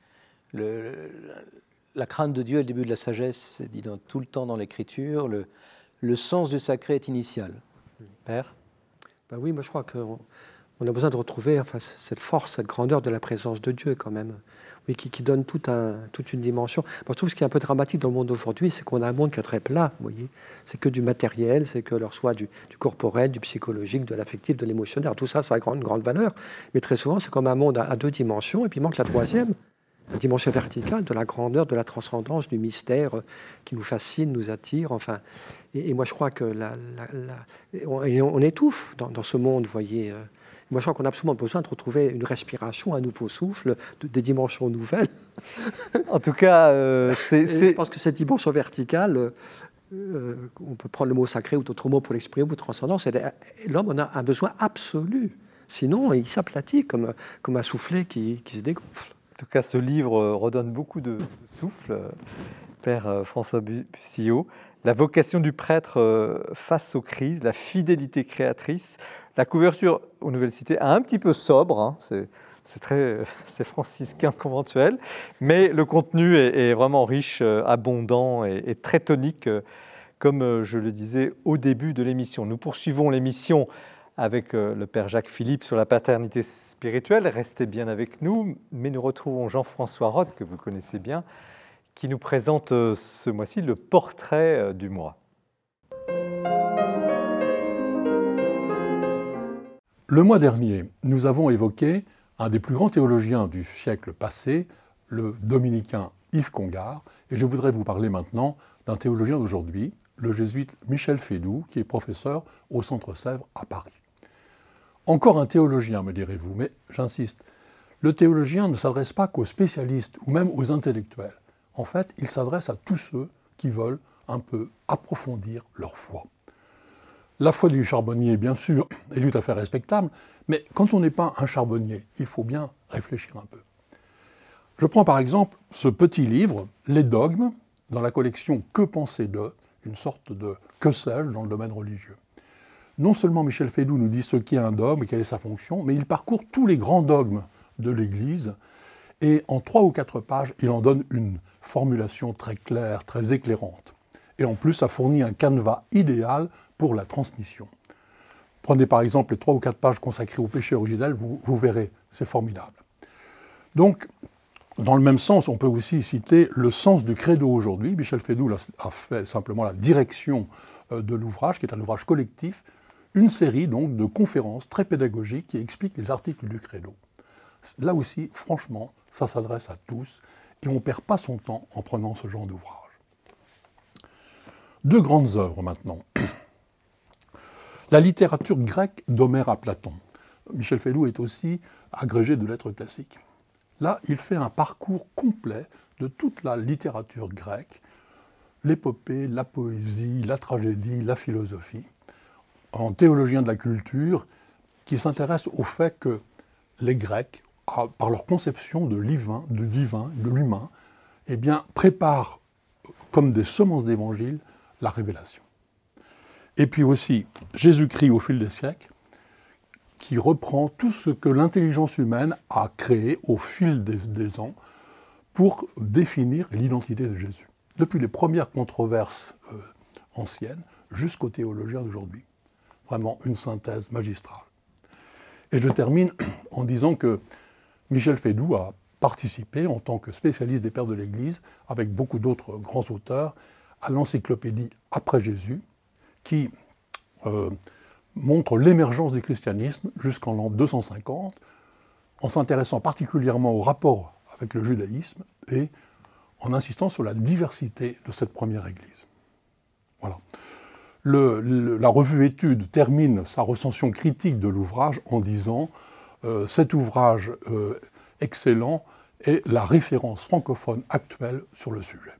Le, la crainte de Dieu est le début de la sagesse, c'est dit dans, tout le temps dans l'Écriture. Le, le sens du sacré est initial. Père? Ben Oui, moi je crois que on a besoin de retrouver enfin, cette force, cette grandeur de la présence de Dieu quand même, oui, qui, donne toute une dimension. Moi, je trouve ce qui est un peu dramatique dans le monde d'aujourd'hui, c'est qu'on a un monde qui est très plat, voyez. C'est que du matériel, c'est que leur soit du, corporel, du psychologique, de l'affectif, de l'émotionnel. Tout ça, ça a grande, grande valeur. Mais très souvent, c'est comme un monde à, deux dimensions, et puis il manque la troisième, la dimension verticale de la grandeur, de la transcendance, du mystère qui nous fascine, nous attire. Enfin, et, moi, je crois que la, on, étouffe dans, dans, ce monde, vous voyez. Euh, moi, je crois qu'on a absolument besoin de retrouver une respiration, un nouveau souffle, des dimensions nouvelles. En tout cas, euh, c'est. Je pense que cette dimension verticale, euh, on peut prendre le mot sacré ou d'autres mots pour l'exprimer, ou transcendance, l'homme en a un besoin absolu. Sinon, il s'aplatit comme, comme un soufflet qui, qui se dégonfle. En tout cas, ce livre redonne beaucoup de souffle, Père François Bussillot. La vocation du prêtre euh, face aux crises, la fidélité créatrice. La couverture aux Nouvelles Cités, un petit peu sobre, hein, c'est très c'est franciscain conventuel, mais le contenu est, vraiment riche, euh, abondant et, très tonique, euh, comme euh, je le disais au début de l'émission. Nous poursuivons l'émission avec le Père Jacques Philippe sur la paternité spirituelle. Restez bien avec nous, mais nous retrouvons Jean-François Roth, que vous connaissez bien, qui nous présente ce mois-ci le portrait du mois. Le mois dernier, nous avons évoqué un des plus grands théologiens du siècle passé, le dominicain Yves Congar, et je voudrais vous parler maintenant d'un théologien d'aujourd'hui, le jésuite Michel Fédou, qui est professeur au Centre Sèvres à Paris. Encore un théologien, me direz-vous, mais j'insiste, le théologien ne s'adresse pas qu'aux spécialistes ou même aux intellectuels. En fait, il s'adresse à tous ceux qui veulent un peu approfondir leur foi. La foi du charbonnier, bien sûr, est tout à fait respectable, mais quand on n'est pas un charbonnier, il faut bien réfléchir un peu. Je prends par exemple ce petit livre, Les dogmes, dans la collection Que penser de, une sorte de que sais-je dans le domaine religieux. Non seulement Michel Fédou nous dit ce qu'est un dogme et quelle est sa fonction, mais il parcourt tous les grands dogmes de l'Église et en trois ou quatre pages, il en donne une formulation très claire, très éclairante. Et en plus, ça fournit un canevas idéal pour la transmission. Prenez par exemple les trois ou quatre pages consacrées au péché originel, vous, verrez, c'est formidable. Donc, dans le même sens, on peut aussi citer le sens du credo aujourd'hui. Michel Fédou a fait simplement la direction euh, de l'ouvrage, qui est un ouvrage collectif, une série donc de conférences très pédagogiques qui expliquent les articles du credo. Là aussi, franchement, ça s'adresse à tous et on ne perd pas son temps en prenant ce genre d'ouvrage. Deux grandes œuvres maintenant. La littérature grecque d'Homère à Platon. Michel Fédou est aussi agrégé de lettres classiques. Là, il fait un parcours complet de toute la littérature grecque, l'épopée, la poésie, la tragédie, la philosophie, en théologien de la culture, qui s'intéresse au fait que les Grecs, par leur conception de divin, de divin, de l'humain, eh préparent comme des semences d'évangile la révélation. Et puis aussi Jésus-Christ au fil des siècles, qui reprend tout ce que l'intelligence humaine a créé au fil des, ans pour définir l'identité de Jésus. Depuis les premières controverses euh, anciennes jusqu'aux théologiens d'aujourd'hui. Vraiment une synthèse magistrale. Et je termine en disant que Michel Fédou a participé en tant que spécialiste des pères de l'Église, avec beaucoup d'autres grands auteurs, à l'encyclopédie Après Jésus, qui euh, montre l'émergence du christianisme jusqu'en l'an 250, en s'intéressant particulièrement au rapport avec le judaïsme et en insistant sur la diversité de cette première Église. Voilà. la revue Études termine sa recension critique de l'ouvrage en disant euh, cet ouvrage euh, excellent est la référence francophone actuelle sur le sujet.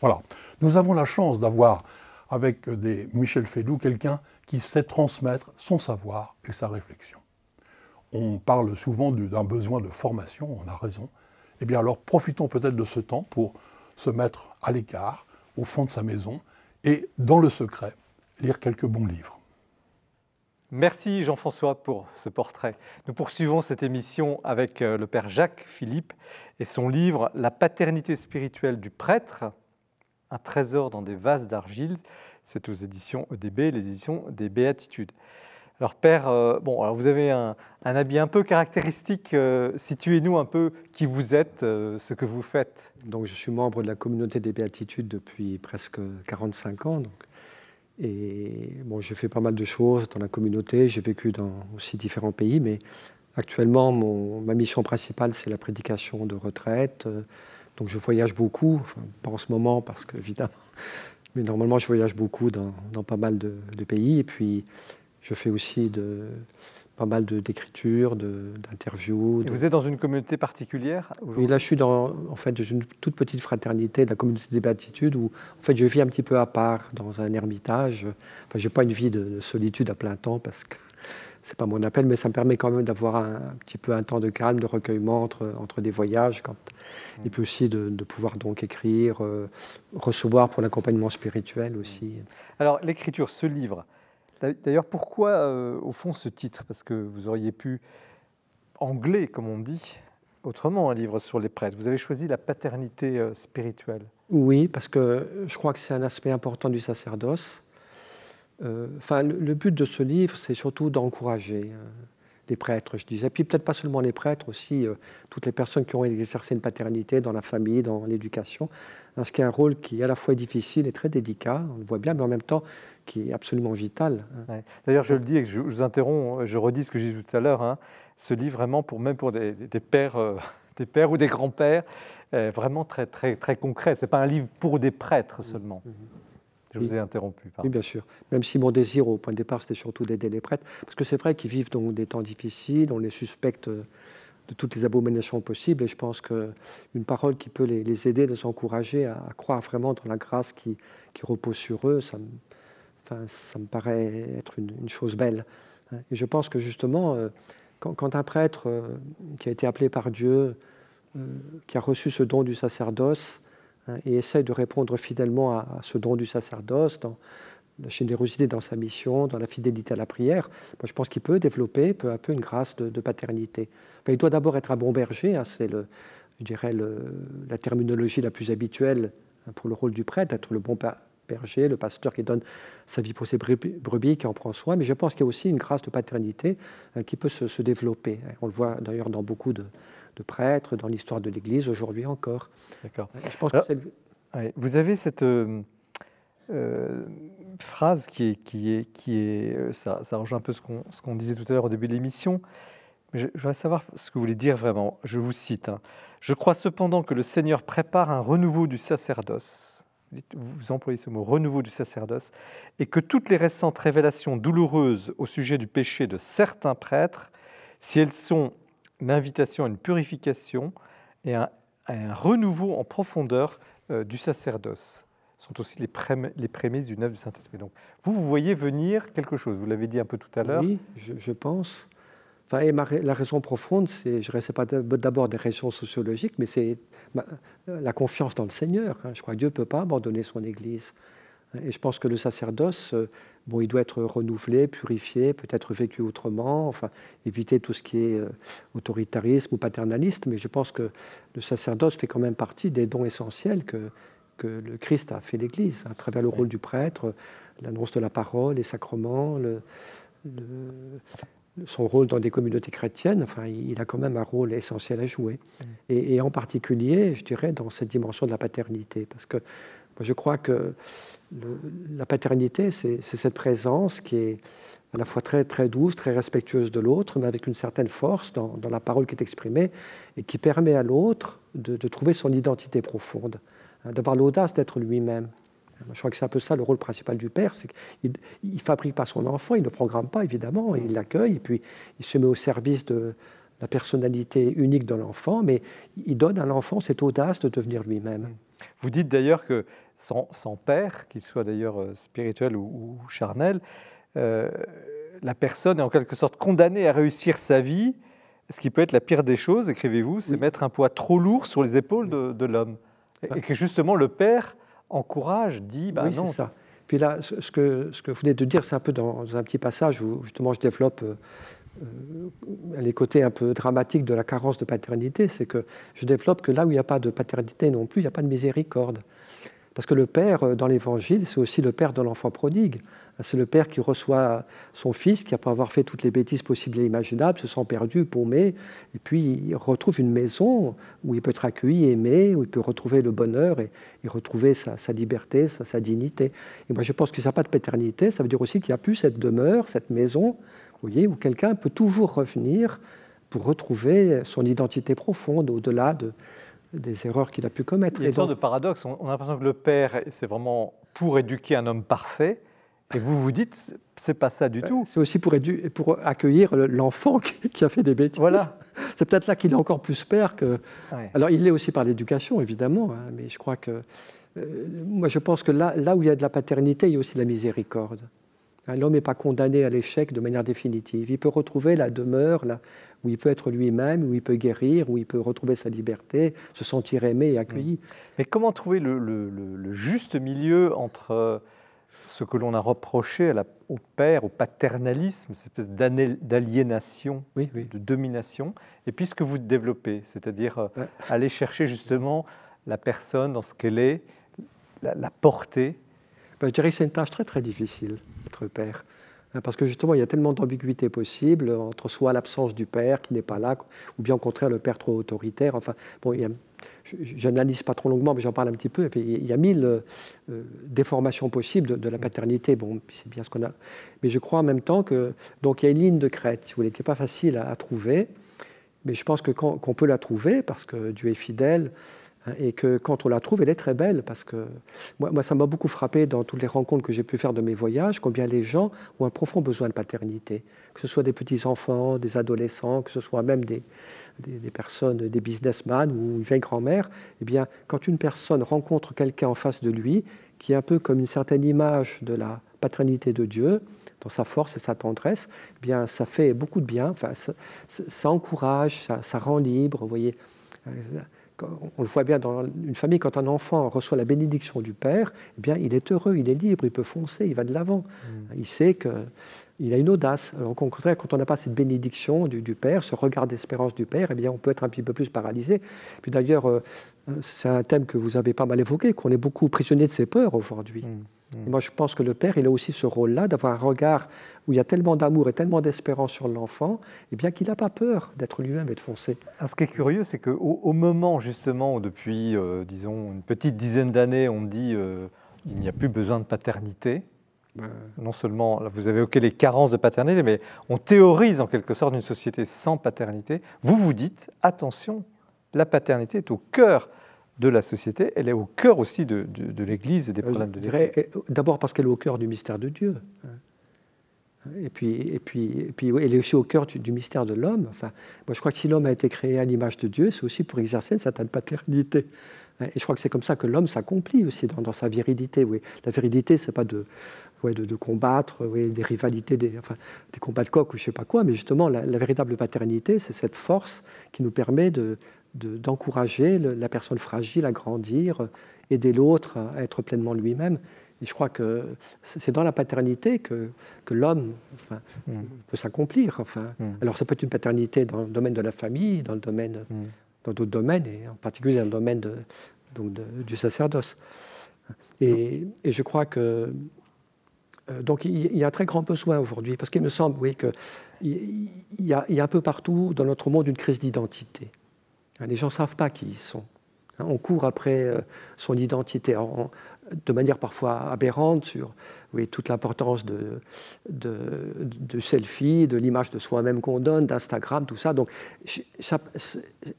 Voilà. Nous avons la chance d'avoir avec des Michel Fédou quelqu'un qui sait transmettre son savoir et sa réflexion. On parle souvent d'un besoin de formation, on a raison. Eh bien alors profitons peut-être de ce temps pour se mettre à l'écart, au fond de sa maison, et dans le secret, lire quelques bons livres. Merci Jean-François pour ce portrait. Nous poursuivons cette émission avec euh, le Père Jacques Philippe et son livre La paternité spirituelle du prêtre, un trésor dans des vases d'argile. C'est aux éditions EDB, les éditions des Béatitudes. Alors Père, euh, bon, alors vous avez un, habit un peu caractéristique. Euh, situez-nous un peu qui vous êtes, euh, ce que vous faites. Donc je suis membre de la communauté des Béatitudes depuis presque 45 ans. Et bon, j'ai fait pas mal de choses dans la communauté. J'ai vécu dans aussi différents pays, mais actuellement, mon, ma mission principale, c'est la prédication de retraite. Donc je voyage beaucoup, enfin, pas en ce moment parce que évidemment mais normalement, je voyage beaucoup dans, pas mal de, pays. Et puis, je fais aussi de, pas mal d'écriture, d'interviews. Vous êtes dans une communauté particulière Oui, là, je suis dans, en fait, une toute petite fraternité la communauté des Béatitudes où, en fait, je vis un petit peu à part dans un ermitage. Enfin, je n'ai pas une vie de solitude à plein temps parce que c'est pas mon appel, mais ça me permet quand même d'avoir un, petit peu un temps de calme, de recueillement entre, entre des voyages, quand, mm. et puis aussi de, pouvoir donc écrire, euh, recevoir pour l'accompagnement spirituel aussi. Alors l'écriture, ce livre, d'ailleurs pourquoi euh, au fond ce titre? Parce que vous auriez pu, anglais comme on dit, autrement un livre sur les prêtres. Vous avez choisi la paternité euh, spirituelle. Oui, parce que je crois que c'est un aspect important du sacerdoce. Euh, enfin, le, but de ce livre, c'est surtout d'encourager euh, des prêtres, je disais. Puis peut-être pas seulement les prêtres, aussi toutes les personnes qui ont exercé une paternité dans la famille, dans l'éducation. Ce qui est un rôle qui est à la fois difficile et très délicat, on le voit bien, mais en même temps qui est absolument vital. Hein. D'ailleurs, je le dis et je, vous interromps, je redis ce que j'ai dit tout à l'heure, hein, ce livre vraiment pour même pour des, pères, des pères ou des grands-pères, vraiment très, très, très concret. Ce n'est pas un livre pour des prêtres seulement. Mmh, mmh. Je vous ai interrompu. Oui, bien sûr. Même si mon désir au point de départ, c'était surtout d'aider les prêtres. Parce que c'est vrai qu'ils vivent dans des temps difficiles, on les suspecte de toutes les abominations possibles. Et je pense qu'une parole qui peut les, aider, les encourager à, croire vraiment dans la grâce qui, repose sur eux, ça me, enfin, ça me paraît être une, chose belle. Et je pense que justement, euh, quand, un prêtre euh, qui a été appelé par Dieu, euh, qui a reçu ce don du sacerdoce, et essaye de répondre fidèlement à, ce don du sacerdoce, dans la générosité dans sa mission, dans la fidélité à la prière. Moi, je pense qu'il peut développer peu à peu une grâce de, paternité. il doit d'abord être un bon berger, hein, c'est le, je dirais la terminologie la plus habituelle hein, pour le rôle du prêtre, être le bon berger, le pasteur qui donne sa vie pour ses brebis, qui en prend soin. Mais je pense qu'il y a aussi une grâce de paternité qui peut se, se, développer. On le voit d'ailleurs dans beaucoup de, de prêtres dans l'histoire de l'Église aujourd'hui encore. D'accord. Vous avez cette euh, euh, phrase qui est, qui est, qui est euh, ça, ça rejoint un peu ce qu'on, ce qu'on disait tout à l'heure au début de l'émission. je, voudrais savoir ce que vous voulez dire vraiment. Je vous cite. Hein. Je crois cependant que le Seigneur prépare un renouveau du sacerdoce. Vous employez ce mot, renouveau du sacerdoce, et que toutes les récentes révélations douloureuses au sujet du péché de certains prêtres, si elles sont l'invitation à une purification et à un, renouveau en profondeur euh, du sacerdoce sont aussi les, prémices d'une œuvre du Saint-Esprit. Donc, vous, vous voyez venir quelque chose, vous l'avez dit un peu tout à l'heure. Oui, je, pense. Enfin, et la raison profonde, c'est, je pas d'abord des raisons sociologiques, mais c'est la confiance dans le Seigneur. Hein. Je crois que Dieu ne peut pas abandonner son Église. Et je pense que le sacerdoce, euh, bon, il doit être renouvelé, purifié, peut-être vécu autrement, enfin, éviter tout ce qui est euh, autoritarisme ou paternaliste, mais je pense que le sacerdoce fait quand même partie des dons essentiels que, que le Christ a fait l'Église, à travers le rôle du prêtre, l'annonce de la parole, les sacrements, le, son rôle dans des communautés chrétiennes, enfin, il a quand même un rôle essentiel à jouer. Mm. Et, et, en particulier, je dirais, dans cette dimension de la paternité, parce que je crois que la paternité, c'est cette présence qui est à la fois très, très douce, très respectueuse de l'autre, mais avec une certaine force dans, la parole qui est exprimée et qui permet à l'autre de, trouver son identité profonde, hein, d'avoir l'audace d'être lui-même. Je crois que c'est un peu ça le rôle principal du père, c'est qu'il ne fabrique pas son enfant, il ne programme pas évidemment, il l'accueille et puis il se met au service de la personnalité unique de l'enfant, mais il donne à l'enfant cette audace de devenir lui-même. Vous dites d'ailleurs que sans, père, qu'il soit d'ailleurs euh, spirituel ou, charnel, euh, la personne est en quelque sorte condamnée à réussir sa vie. Ce qui peut être la pire des choses, écrivez-vous, c'est mettre un poids trop lourd sur les épaules de, l'homme. Et, que justement le père encourage, dit, bah oui, c'est ça. Puis là, ce que, ce que vous venez de dire, c'est un peu dans un petit passage où justement je développe euh, les côtés un peu dramatiques de la carence de paternité, c'est que je développe que là où il n'y a pas de paternité non plus, il n'y a pas de miséricorde. Parce que le Père, euh, dans l'Évangile, c'est aussi le Père de l'enfant prodigue. C'est le Père qui reçoit son fils, qui, après avoir fait toutes les bêtises possibles et imaginables, se sent perdu, paumé, et puis il retrouve une maison où il peut être accueilli, aimé, où il peut retrouver le bonheur et, retrouver sa, liberté, sa, dignité. Et moi, je pense que ça n'a pas de paternité, ça veut dire aussi qu'il n'y a plus cette demeure, cette maison, vous voyez, où quelqu'un peut toujours revenir pour retrouver son identité profonde au-delà de, des erreurs qu'il a pu commettre. Il y a une sorte de paradoxe. On a l'impression que le père, c'est vraiment pour éduquer un homme parfait. Et vous vous dites, c'est pas ça du tout. C'est aussi pour, pour accueillir l'enfant qui, a fait des bêtises. Voilà. C'est peut-être là qu'il est encore plus père que. Alors il l'est aussi par l'éducation, évidemment, hein, mais je crois que. Euh, moi, je pense que là, là où il y a de la paternité, il y a aussi de la miséricorde. Hein, l'homme n'est pas condamné à l'échec de manière définitive. Il peut retrouver la demeure là, où il peut être lui-même, où il peut guérir, où il peut retrouver sa liberté, se sentir aimé et accueilli. Mmh. Mais comment trouver le, juste milieu entre euh, ce que l'on a reproché au père, au paternalisme, cette espèce d'aliénation, de domination, et puis ce que vous développez, c'est-à-dire euh, aller chercher justement la personne dans ce qu'elle est, la, la porter ben, Je dirais que c'est une tâche très très difficile, être père. Hein, parce que justement, il y a tellement d'ambiguïté possible entre soit l'absence du père qui n'est pas là, ou bien au contraire le père trop autoritaire. Enfin, bon, je n'analyse pas trop longuement, mais j'en parle un petit peu. Il y a mille euh, déformations possibles de, la paternité. Bon, c'est bien ce qu'on a. Mais je crois en même temps que donc il y a une ligne de crête, si vous voulez, qui n'est pas facile à, trouver. Mais je pense que qu'on peut la trouver parce que Dieu est fidèle Hein, et que quand on la trouve, elle est très belle, parce que moi, ça m'a beaucoup frappé dans toutes les rencontres que j'ai pu faire de mes voyages, combien les gens ont un profond besoin de paternité, que ce soit des petits-enfants, des adolescents, que ce soit même des, des, personnes, des businessmen ou une vieille grand-mère, eh bien, quand une personne rencontre quelqu'un en face de lui, qui est un peu comme une certaine image de la paternité de Dieu, dans sa force et sa tendresse, eh bien, ça fait beaucoup de bien, enfin, ça, encourage, ça, ça rend libre, vous voyez on le voit bien dans une famille, quand un enfant reçoit la bénédiction du père, eh bien, il est heureux, il est libre, il peut foncer, il va de l'avant. Mm. Il sait qu'il a une audace. au contraire, quand on n'a pas cette bénédiction du, père, ce regard d'espérance du père, eh bien, on peut être un petit peu plus paralysé. Puis d'ailleurs, euh, c'est un thème que vous avez pas mal évoqué, qu'on est beaucoup prisonnier de ses peurs aujourd'hui. Mm. Mm. moi, je pense que le père, il a aussi ce rôle-là, d'avoir un regard où il y a tellement d'amour et tellement d'espérance sur l'enfant, eh bien qu'il n'a pas peur d'être lui-même et de foncer. ce qui est curieux, c'est qu'au au moment, justement, où depuis, euh, disons, une petite dizaine d'années, on dit euh, il n'y a plus besoin de paternité. Non seulement vous avez évoqué les carences de paternité, mais on théorise en quelque sorte une société sans paternité. Vous vous dites, attention, la paternité est au cœur de la société, elle est au cœur aussi de, l'Église et des euh, problèmes de l'Église. Euh, d'abord parce qu'elle est au cœur du mystère de Dieu. Et puis, et puis, et puis elle est aussi au cœur du, mystère de l'homme. Enfin, moi, je crois que si l'homme a été créé à l'image de Dieu, c'est aussi pour exercer une certaine paternité. Et je crois que c'est comme ça que l'homme s'accomplit aussi dans, sa virilité. Oui. La virilité, c'est pas de, ouais, de, combattre des rivalités, des, enfin, des combats de coq ou je sais pas quoi, mais justement, la véritable paternité, c'est cette force qui nous permet de, d'encourager la personne fragile à grandir, aider l'autre à être pleinement lui-même. Et je crois que c'est dans la paternité que, que l'homme enfin, mm. peut s'accomplir. Enfin. Mm. Alors ça peut être une paternité dans le domaine de la famille, dans le domaine, mm. Dans d'autres domaines, et en particulier dans le domaine donc du sacerdoce. Et, et, je crois que euh, donc il y a un très grand besoin aujourd'hui, parce qu'il me semble, oui, qu'il y, y, a un peu partout dans notre monde une crise d'identité. Les gens ne savent pas qui ils sont. On court après euh, son identité de manière parfois aberrante sur toute l'importance de, de, de, selfie, de l'image de soi-même qu'on donne, d'Instagram, tout ça. Donc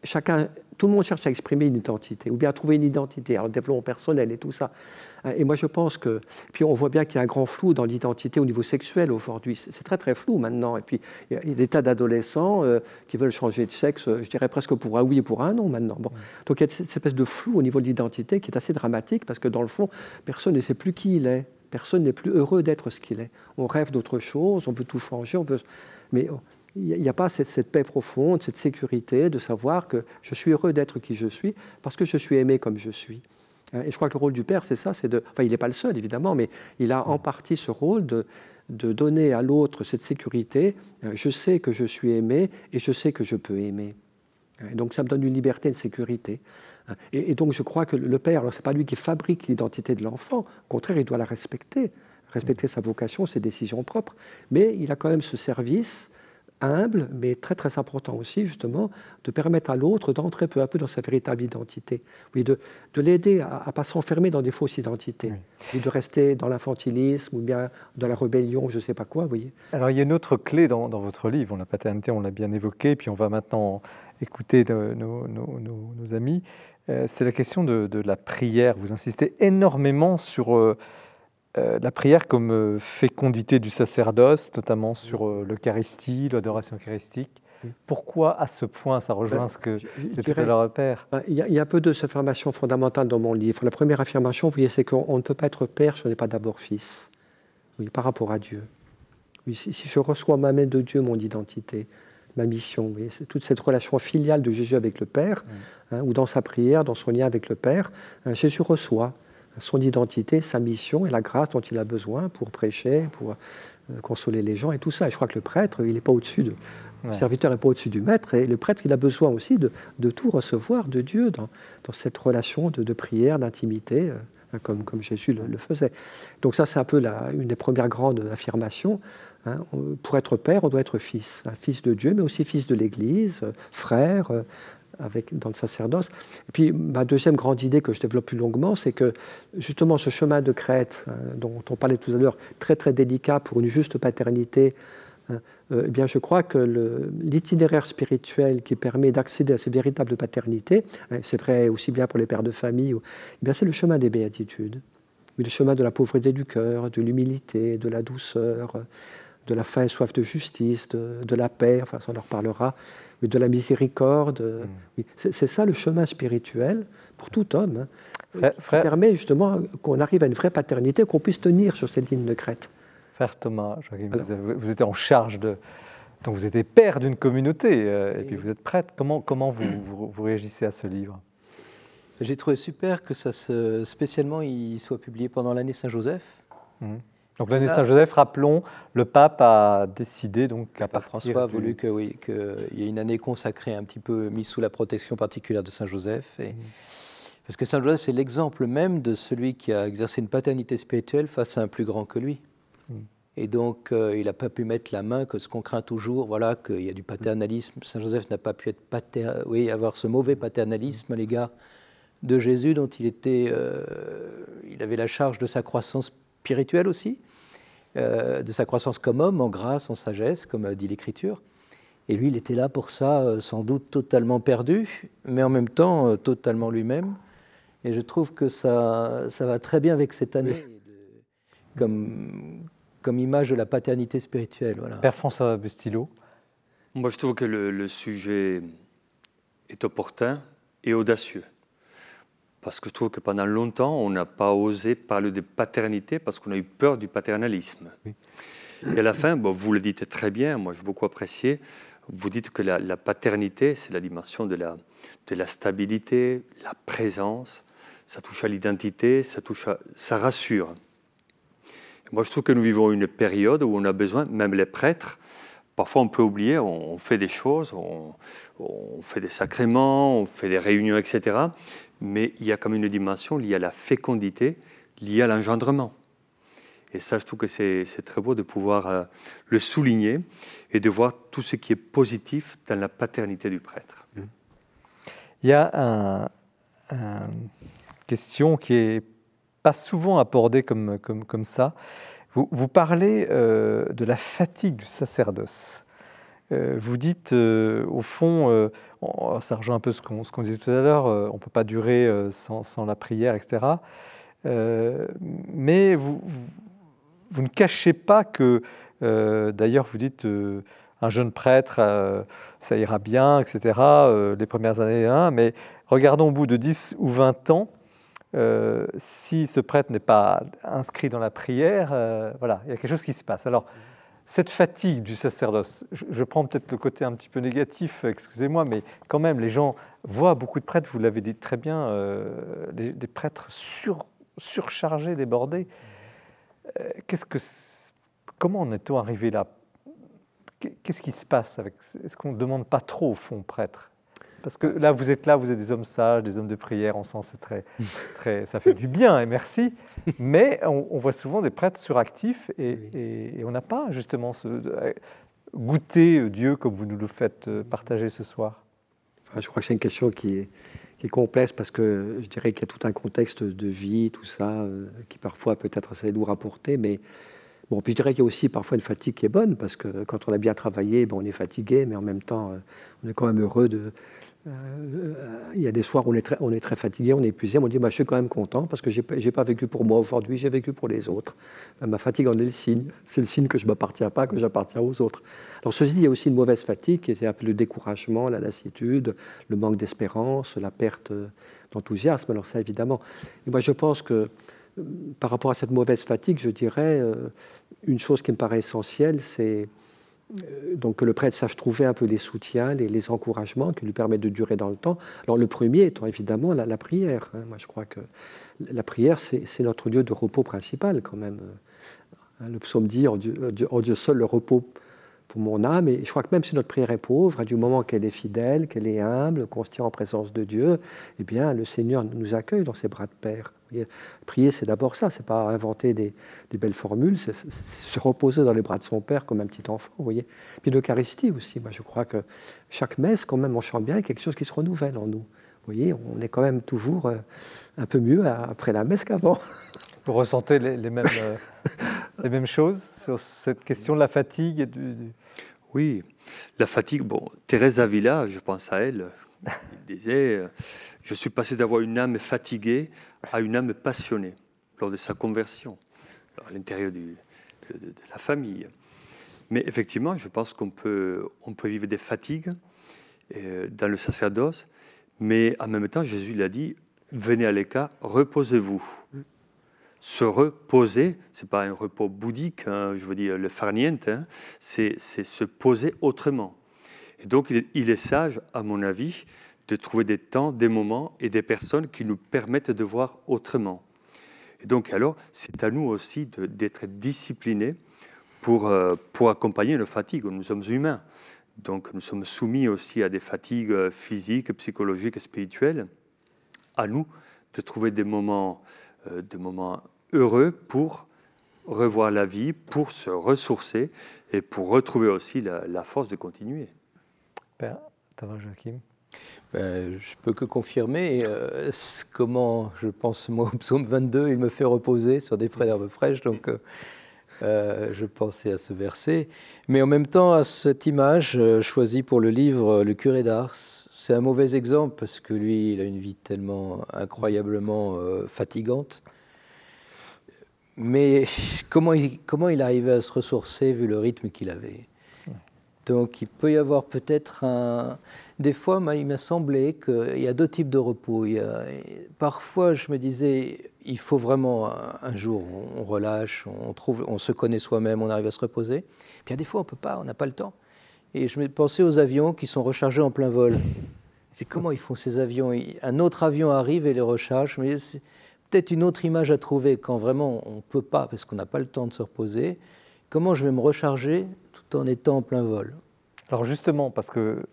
chacun tout le monde cherche à exprimer une identité, ou bien à trouver une identité, alors le développement personnel et tout ça. Et moi, je pense que. Puis on voit bien qu'il y a un grand flou dans l'identité au niveau sexuel aujourd'hui. C'est très, très flou maintenant. Et puis, il y a des tas d'adolescents euh, qui veulent changer de sexe, je dirais presque pour un oui et pour un non maintenant. Bon. Donc, il y a cette espèce de flou au niveau de l'identité qui est assez dramatique parce que, dans le fond, personne ne sait plus qui il est. Personne n'est plus heureux d'être ce qu'il est. On rêve d'autre chose, on veut tout changer, on veut. Mais il n'y a pas cette, paix profonde, cette sécurité de savoir que je suis heureux d'être qui je suis parce que je suis aimé comme je suis. Hein, et je crois que le rôle du père, c'est ça, c'est de. Enfin, il n'est pas le seul, évidemment, mais il a en partie ce rôle de, donner à l'autre cette sécurité. Euh, je sais que je suis aimé et je sais que je peux aimer. Hein, et donc ça me donne une liberté, une sécurité. Et, donc je crois que le père, ce n'est pas lui qui fabrique l'identité de l'enfant, au contraire, il doit la respecter, respecter sa vocation, ses décisions propres, mais il a quand même ce service humble, mais très très important aussi, justement, de permettre à l'autre d'entrer peu à peu dans sa véritable identité. Oui, de, de l'aider à ne pas s'enfermer dans des fausses identités, et de rester dans l'infantilisme ou bien dans la rébellion, je ne sais pas quoi, vous voyez. Alors il y a une autre clé dans, dans votre livre, la paternité, on l'a bien évoqué, puis on va maintenant écouter nos, nos, nos, amis. Euh, c'est la question de, de, la prière. Vous insistez énormément sur... Euh, euh, la prière comme euh, fécondité du sacerdoce, notamment sur euh, l'Eucharistie, l'adoration eucharistique. Pourquoi à ce point ça rejoint ben, ce que je, tout à l'heure Père il, y a, peu de affirmations fondamentales dans mon livre. La première affirmation, vous voyez, c'est qu'on ne peut pas être père si on n'est pas d'abord fils. Oui, par rapport à Dieu. Oui, si, je reçois ma main de Dieu, mon identité, ma mission, c'est toute cette relation filiale de Jésus avec le Père, hein, ou dans sa prière, dans son lien avec le Père, hein, Jésus reçoit son identité, sa mission et la grâce dont il a besoin pour prêcher, pour euh, consoler les gens et tout ça. Et je crois que le prêtre, il n'est pas au-dessus de, le serviteur n'est pas au-dessus du maître, et le prêtre, il a besoin aussi de, tout recevoir de Dieu dans, cette relation de, prière, d'intimité. Euh, hein, comme, comme Jésus le, faisait. Donc ça, c'est un peu la, une des premières grandes affirmations. Hein. Pour être père, on doit être fils, un fils de Dieu, mais aussi fils de l'Église, frère, avec, dans le sacerdoce. Et puis ma deuxième grande idée que je développe plus longuement, c'est que justement ce chemin de crête hein, dont on parlait tout à l'heure, très très délicat pour une juste paternité, hein, euh, eh bien je crois que l'itinéraire spirituel qui permet d'accéder à ces véritables paternités, hein, c'est vrai aussi bien pour les pères de famille, eh bien c'est le chemin des béatitudes, le chemin de la pauvreté du cœur, de l'humilité, de la douceur, de la faim et soif de justice, de, de la paix, enfin ça on en reparlera, de la miséricorde. Mm. C'est ça le chemin spirituel pour tout homme, hein, qui permet justement qu'on arrive à une vraie paternité, qu'on puisse tenir sur cette ligne de crête. Frère Thomas, vous, vous, étiez en charge de... Donc vous étiez père d'une communauté, euh, et puis vous êtes prêtre. Comment, comment vous, vous, réagissez à ce livre? J'ai trouvé super que ça se, spécialement il soit publié pendant l'année Saint-Joseph. Mm. Donc l'année Saint-Joseph, rappelons, le pape a décidé donc à partir François a voulu que oui qu'il y ait une année consacrée un petit peu mise sous la protection particulière de Saint-Joseph et mm. parce que Saint-Joseph c'est l'exemple même de celui qui a exercé une paternité spirituelle face à un plus grand que lui. Mm. Et donc, euh, il n'a pas pu mettre la main que ce qu'on craint toujours, voilà, qu'il y a du paternalisme. Saint Joseph n'a pas pu être pater... oui, avoir ce mauvais paternalisme à l'égard de Jésus, dont il était, euh, il avait la charge de sa croissance spirituelle aussi. Euh, de sa croissance comme homme, en grâce, en sagesse, comme dit l'Écriture. Et lui, il était là pour ça, euh, sans doute totalement perdu, mais en même temps euh, totalement lui-même. Et je trouve que ça, ça va très bien avec cette année, comme, comme image de la paternité spirituelle. Voilà. Père François Bustillo Moi, je trouve que le sujet est opportun et audacieux. Parce que je trouve que pendant longtemps, on n'a pas osé parler de paternité parce qu'on a eu peur du paternalisme. Et à la fin, bon, vous le dites très bien, moi j'ai beaucoup apprécié, vous dites que la, paternité, c'est la dimension de la, de la stabilité, la présence, ça touche à l'identité, ça, touche à, ça rassure. Moi je trouve que nous vivons une période où on a besoin, même les prêtres, parfois on peut oublier, on, fait des choses, on, on, fait des sacrements, on fait des réunions, etc mais il y a comme une dimension liée à la fécondité, liée à l'engendrement. Et ça, je trouve que c'est très beau de pouvoir euh, le souligner et de voir tout ce qui est positif dans la paternité du prêtre. Il y a une question qui est pas souvent abordée comme, ça. Vous, vous parlez euh, de la fatigue du sacerdoce. Euh, vous dites, au fond, ça rejoint un peu ce qu'on disait tout à l'heure, euh, on ne peut pas durer euh, sans, la prière, etc. Euh, mais vous, vous, ne cachez pas que, d'ailleurs, vous dites, un jeune prêtre, ça ira bien, etc., les premières années, hein, mais regardons au bout de 10 ou 20 ans, si ce prêtre n'est pas inscrit dans la prière, voilà, il y a quelque chose qui se passe. Alors, cette fatigue du sacerdoce, je, prends peut-être le côté un petit peu négatif, excusez-moi, mais quand même, les gens voient beaucoup de prêtres, vous l'avez dit très bien, euh, des, prêtres surchargés, débordés. Euh, que, comment en est-on arrivé là? Qu'est-ce qui se passe Est-ce qu'on ne demande pas trop au fond prêtre parce que là, vous êtes là, vous êtes des hommes sages, des hommes de prière, on sent c'est très, très, ça fait du bien et merci. Mais on, voit souvent des prêtres suractifs et, on n'a pas justement ce, goûter Dieu comme vous nous le faites euh, partager ce soir. je crois que c'est une question qui est, qui est complexe parce que je dirais qu'il y a tout un contexte de vie, tout ça, euh, qui parfois peut être assez lourd à porter, mais Bon, puis je dirais qu'il y a aussi parfois une fatigue qui est bonne, parce que quand on a bien travaillé, bon, on est fatigué, mais en même temps, euh, on est quand même heureux de, euh, il y a des soirs où on est très, fatigué, on est épuisé, on dit bah, je suis quand même content parce que je n'ai pas vécu pour moi aujourd'hui, j'ai vécu pour les autres. Euh, ma fatigue en est le signe. C'est le signe que je ne m'appartiens pas, que j'appartiens aux autres. Alors ceci dit, il y a aussi une mauvaise fatigue, qui est un peu le découragement, la lassitude, le manque d'espérance, la perte d'enthousiasme. Alors ça, évidemment. Moi, je pense que euh, par rapport à cette mauvaise fatigue, je dirais, une chose qui me paraît essentielle, c'est euh, donc que le prêtre sache trouver un peu les soutiens, les, les, encouragements qui lui permettent de durer dans le temps. Alors le premier étant évidemment la, prière. Hein. Moi je crois que la prière c'est notre lieu de repos principal quand même. Hein, le psaume dit en Dieu, Dieu, seul le repos pour mon âme. Et je crois que même si notre prière est pauvre, du moment qu'elle est fidèle, qu'elle est humble, qu'on se tient en présence de Dieu, eh bien le Seigneur nous accueille dans ses bras de Père. Prier, c'est d'abord ça, c'est pas inventer des, belles formules, c'est se reposer dans les bras de son Père comme un petit enfant, vous voyez. Puis l'Eucharistie aussi, moi je crois que chaque messe, quand même, on chante bien, quelque chose qui se renouvelle en nous. Vous voyez, on est quand même toujours euh, un peu mieux après la messe qu'avant. Vous ressentez les, mêmes, euh, les mêmes choses sur cette question de la fatigue et du... Oui, la fatigue, bon, Thérèse d'Avila, je pense à elle, il disait euh, Je suis passé d'avoir une âme fatiguée à une âme passionnée lors de sa conversion, à l'intérieur de, la famille. Mais effectivement, je pense qu'on peut, vivre des fatigues euh, dans le sacerdoce, mais en même temps, Jésus l'a dit Venez à l'écart, reposez-vous. Se reposer, c'est pas un repos bouddhique, hein, je veux dire le farniente, hein, c'est se poser autrement. Et donc, il est sage, à mon avis, de trouver des temps, des moments et des personnes qui nous permettent de voir autrement. Et donc, alors, c'est à nous aussi d'être disciplinés pour, euh, pour accompagner nos fatigues. Nous sommes humains. Donc, nous sommes soumis aussi à des fatigues euh, physiques, psychologiques spirituelles. À nous de trouver des moments, euh, des moments heureux pour revoir la vie, pour se ressourcer et pour retrouver aussi la force de continuer. Père Joachim ben, je peux que confirmer euh, comment, je pense, moi, au psaume 22, il me fait reposer sur des prés d'herbes fraîches, donc euh, euh, je pensais à ce verset. Mais en même temps, à cette image choisie pour le livre Le curé d'Ars, c'est un mauvais exemple parce que lui, il a une vie tellement incroyablement fatigante. Mais comment comment il arrivait à se ressourcer vu le rythme qu'il avait? Donc il peut y avoir peut-être un... Des fois, il m'a semblé qu'il y a deux types de repos. Parfois, je me disais, il faut vraiment un jour, on relâche, on, trouve, on se connaît soi-même, on arrive à se reposer. Puis il y a des fois, on ne peut pas, on n'a pas le temps. Et je me pensais aux avions qui sont rechargés en plein vol. C'est comment ils font ces avions? Un autre avion arrive et les recharge. Mais c'est peut-être une autre image à trouver quand vraiment on ne peut pas, parce qu'on n'a pas le temps de se reposer. Comment je vais me recharger en étant en plein vol. Alors justement, parce que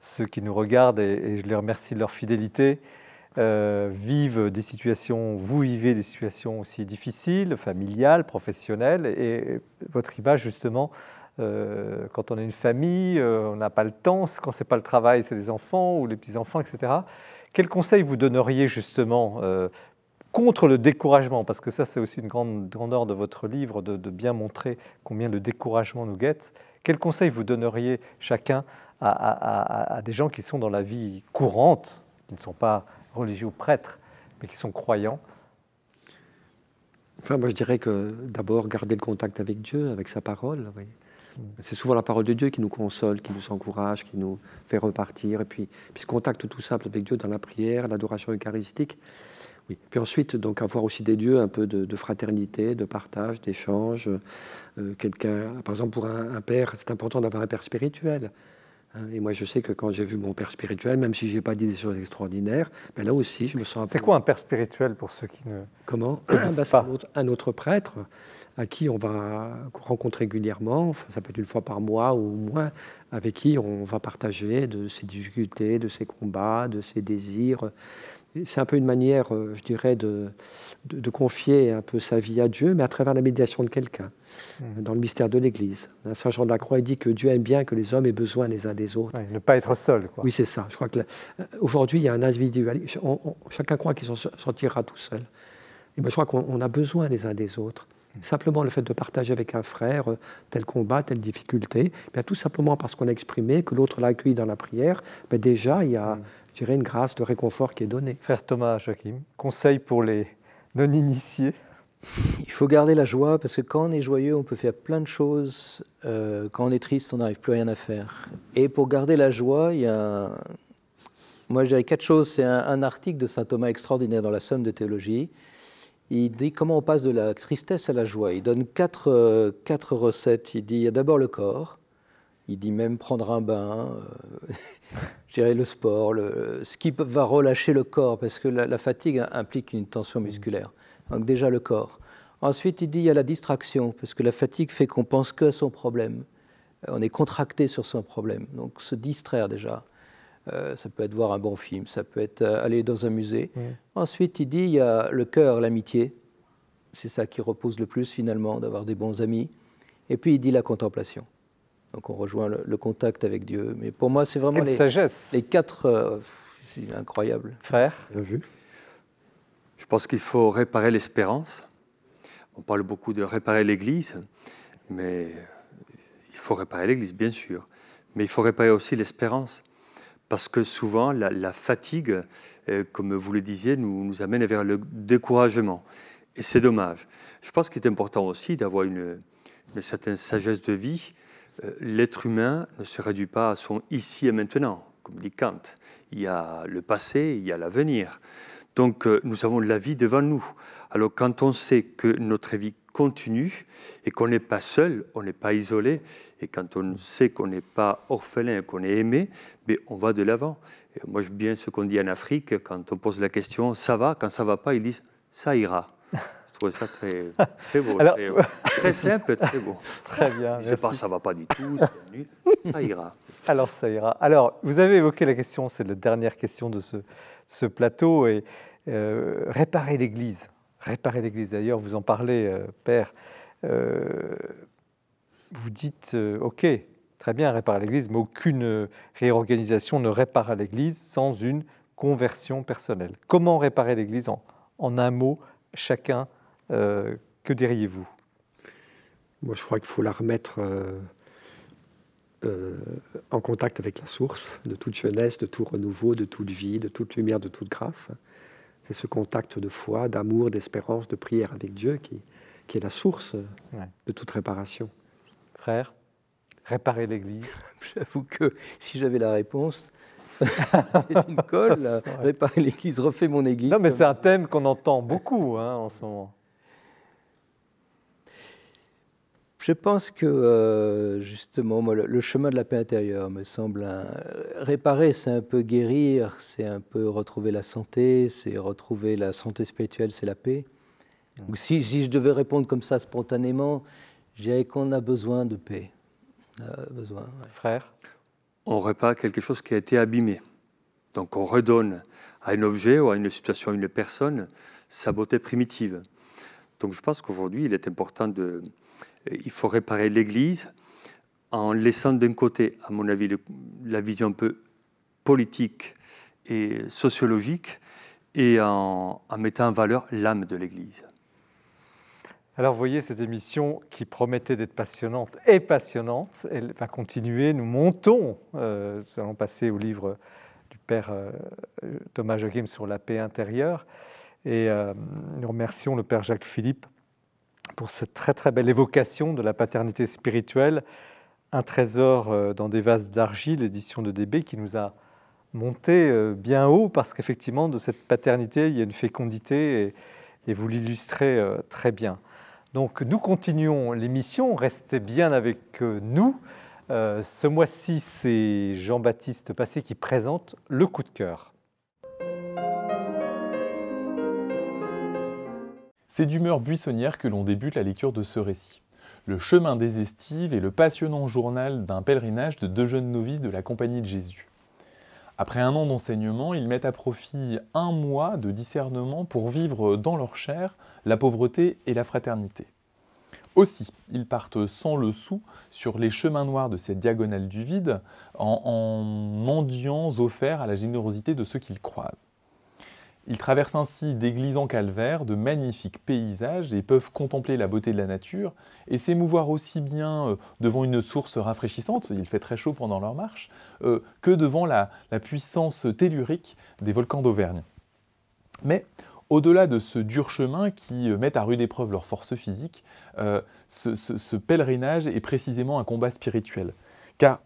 ceux qui nous regardent, et, je les remercie de leur fidélité, euh, vivent des situations, vous vivez des situations aussi difficiles, familiales, professionnelles, et votre image justement, euh, quand on a une famille, euh, on n'a pas le temps, quand c'est pas le travail, c'est les enfants ou les petits-enfants, etc. Quel conseil vous donneriez justement contre le découragement, parce que ça c'est aussi une grande grandeur de votre livre, de, bien montrer combien le découragement nous guette. Quel conseil vous donneriez chacun à, des gens qui sont dans la vie courante, qui ne sont pas religieux ou prêtres, mais qui sont croyants? Enfin, moi je dirais que d'abord garder le contact avec Dieu, avec sa parole. Mm. C'est souvent la parole de Dieu qui nous console, qui nous encourage, qui nous fait repartir. Et puis, puis ce contact tout simple avec Dieu dans la prière, l'adoration eucharistique, puis ensuite, donc avoir aussi des lieux un peu de, fraternité, de partage, d'échange. Euh, quelqu'un, par exemple, pour un, père, c'est important d'avoir un père spirituel. Hein. Et moi, je sais que quand j'ai vu mon père spirituel, même si j'ai pas dit des choses extraordinaires, ben là aussi, je me sens. C'est quoi un père spirituel pour ceux qui ne comment? ben, un, un, autre prêtre à qui on va rencontrer régulièrement, enfin, ça peut être une fois par mois ou moins, avec qui on va partager de ses difficultés, de ses combats, de ses désirs, c'est un peu une manière, euh, je dirais, de, de, confier un peu sa vie à Dieu, mais à travers la médiation de quelqu'un, mmh. dans le mystère de l'Église. Saint Jean de la Croix il dit que Dieu aime bien que les hommes aient besoin les uns des autres. ne pas être seul. Quoi. Oui, c'est ça. Je crois que euh, aujourd'hui, il y a un individualisme. chacun croit qu'il s'en sortira tout seul. Et ben, je crois qu'on a besoin les uns des autres. Mmh. Simplement le fait de partager avec un frère euh, tel combat, telle difficulté, bien, tout simplement parce qu'on a exprimé, que l'autre l'a accueilli dans la prière, ben déjà il y a, mmh je dirais, une grâce de réconfort qui est donnée. Frère Thomas Joachim, conseil pour les non-initiés Il faut garder la joie parce que quand on est joyeux, on peut faire plein de choses. Euh, quand on est triste, on n'arrive plus à rien à faire. Et pour garder la joie, il y a, moi je dirais quatre choses. C'est un, article de saint Thomas extraordinaire dans la Somme de théologie. Il dit comment on passe de la tristesse à la joie. Il donne quatre, euh, quatre recettes. Il dit il y a d'abord le corps. Il dit même prendre un bain, euh, gérer le sport, le, ce qui va relâcher le corps, parce que la, fatigue implique une tension musculaire. Donc déjà le corps. Ensuite, il dit il y a la distraction, parce que la fatigue fait qu'on pense que à son problème. On est contracté sur son problème, donc se distraire déjà. Euh, ça peut être voir un bon film, ça peut être euh, aller dans un musée. Ensuite, il dit il y a le cœur, l'amitié. C'est ça qui repose le plus finalement, d'avoir des bons amis. Et puis il dit la contemplation. Donc on rejoint le, contact avec Dieu. Mais pour moi, c'est vraiment les, les quatre. Euh, c'est incroyable. Frère, bien vu. Je pense qu'il faut réparer l'espérance. On parle beaucoup de réparer l'Église, mais il faut réparer l'Église, bien sûr. Mais il faut réparer aussi l'espérance parce que souvent la, fatigue, euh, comme vous le disiez, nous, nous amène vers le découragement. Et c'est dommage. Je pense qu'il est important aussi d'avoir une, certaine sagesse de vie. Euh, l'être humain ne se réduit pas à son ici et maintenant, comme dit Kant. Il y a le passé, il y a l'avenir. Donc euh, nous avons la vie devant nous. Alors quand on sait que notre vie continue et qu'on n'est pas seul, on n'est pas isolé, et quand on sait qu'on n'est pas orphelin, qu'on est aimé, mais on va de l'avant. Moi, j'aime bien ce qu'on dit en Afrique, quand on pose la question, ça va? Quand ça va pas, ils disent, ça ira. Trouve ça très, très beau, très, simple, très beau. Très bien. Je sais pas, ça va pas du tout, nul. ça ira. Alors, ça ira. Alors, vous avez évoqué la question, c'est la dernière question de ce, ce plateau, et euh, réparer l'Église réparer l'Église. D'ailleurs, vous en parlez, euh, Père. Euh, vous dites, OK, très bien, réparer l'Église, mais aucune réorganisation ne répare l'Église sans une conversion personnelle. Comment réparer l'Église en, en, un mot, chacun Que diriez-vous? Moi, je crois qu'il faut la remettre en contact avec la source de toute jeunesse, de tout renouveau, de toute vie, de toute lumière, de toute grâce. C'est ce contact de foi, d'amour, d'espérance, de prière avec Dieu qui, qui est la source de toute réparation. Frère, réparer l'Église J'avoue que si j'avais la réponse, c'est une colle. réparer l'Église, refait mon Église. Non, mais c'est un thème qu'on entend beaucoup hein, en ce moment. Je pense que euh, justement, le, chemin de la paix intérieure me semble réparer, c'est un peu guérir, c'est un peu retrouver la santé, c'est retrouver la santé spirituelle, c'est la paix. Donc, si, je devais répondre comme ça spontanément, je dirais qu'on a besoin de paix. besoin. Frère, on répare quelque chose qui a été abîmé. Donc on redonne à un objet ou à une situation, à une personne, sa beauté primitive. Donc je pense qu'aujourd'hui, il est important de, il faut réparer l'Église en laissant d'un côté, à mon avis, la vision un peu politique et sociologique et en, mettant en valeur l'âme de l'Église. Alors vous voyez, cette émission qui promettait d'être passionnante est passionnante. Elle va continuer. Nous montons. Euh, nous allons passer au livre du Père euh, Thomas Joachim sur la paix intérieure. Et euh, nous remercions le Père Jacques Philippe pour cette très très belle évocation de la paternité spirituelle, un trésor euh, dans des vases d'argile, édition de DB, qui nous a monté euh, bien haut, parce qu'effectivement, de cette paternité, il y a une fécondité, et, vous l'illustrez euh, très bien. Donc nous continuons l'émission, restez bien avec nous. ce mois-ci, c'est Jean-Baptiste Passé qui présente le coup de cœur. C'est d'humeur buissonnière que l'on débute la lecture de ce récit. Le chemin des estives est le passionnant journal d'un pèlerinage de deux jeunes novices de la Compagnie de Jésus. Après un an d'enseignement, ils mettent à profit un mois de discernement pour vivre dans leur chair la pauvreté et la fraternité. Aussi, ils partent sans le sou sur les chemins noirs de cette diagonale du vide en, en mendiants offerts à la générosité de ceux qu'ils croisent. Ils traversent ainsi d'églises en calvaire, de magnifiques paysages et peuvent contempler la beauté de la nature et s'émouvoir aussi bien euh, devant une source rafraîchissante, il fait très chaud pendant leur marche, euh, que devant la, puissance tellurique des volcans d'Auvergne. Mais au-delà de ce dur chemin qui euh, met à rude épreuve leur force physique, ce, pèlerinage est précisément un combat spirituel. Car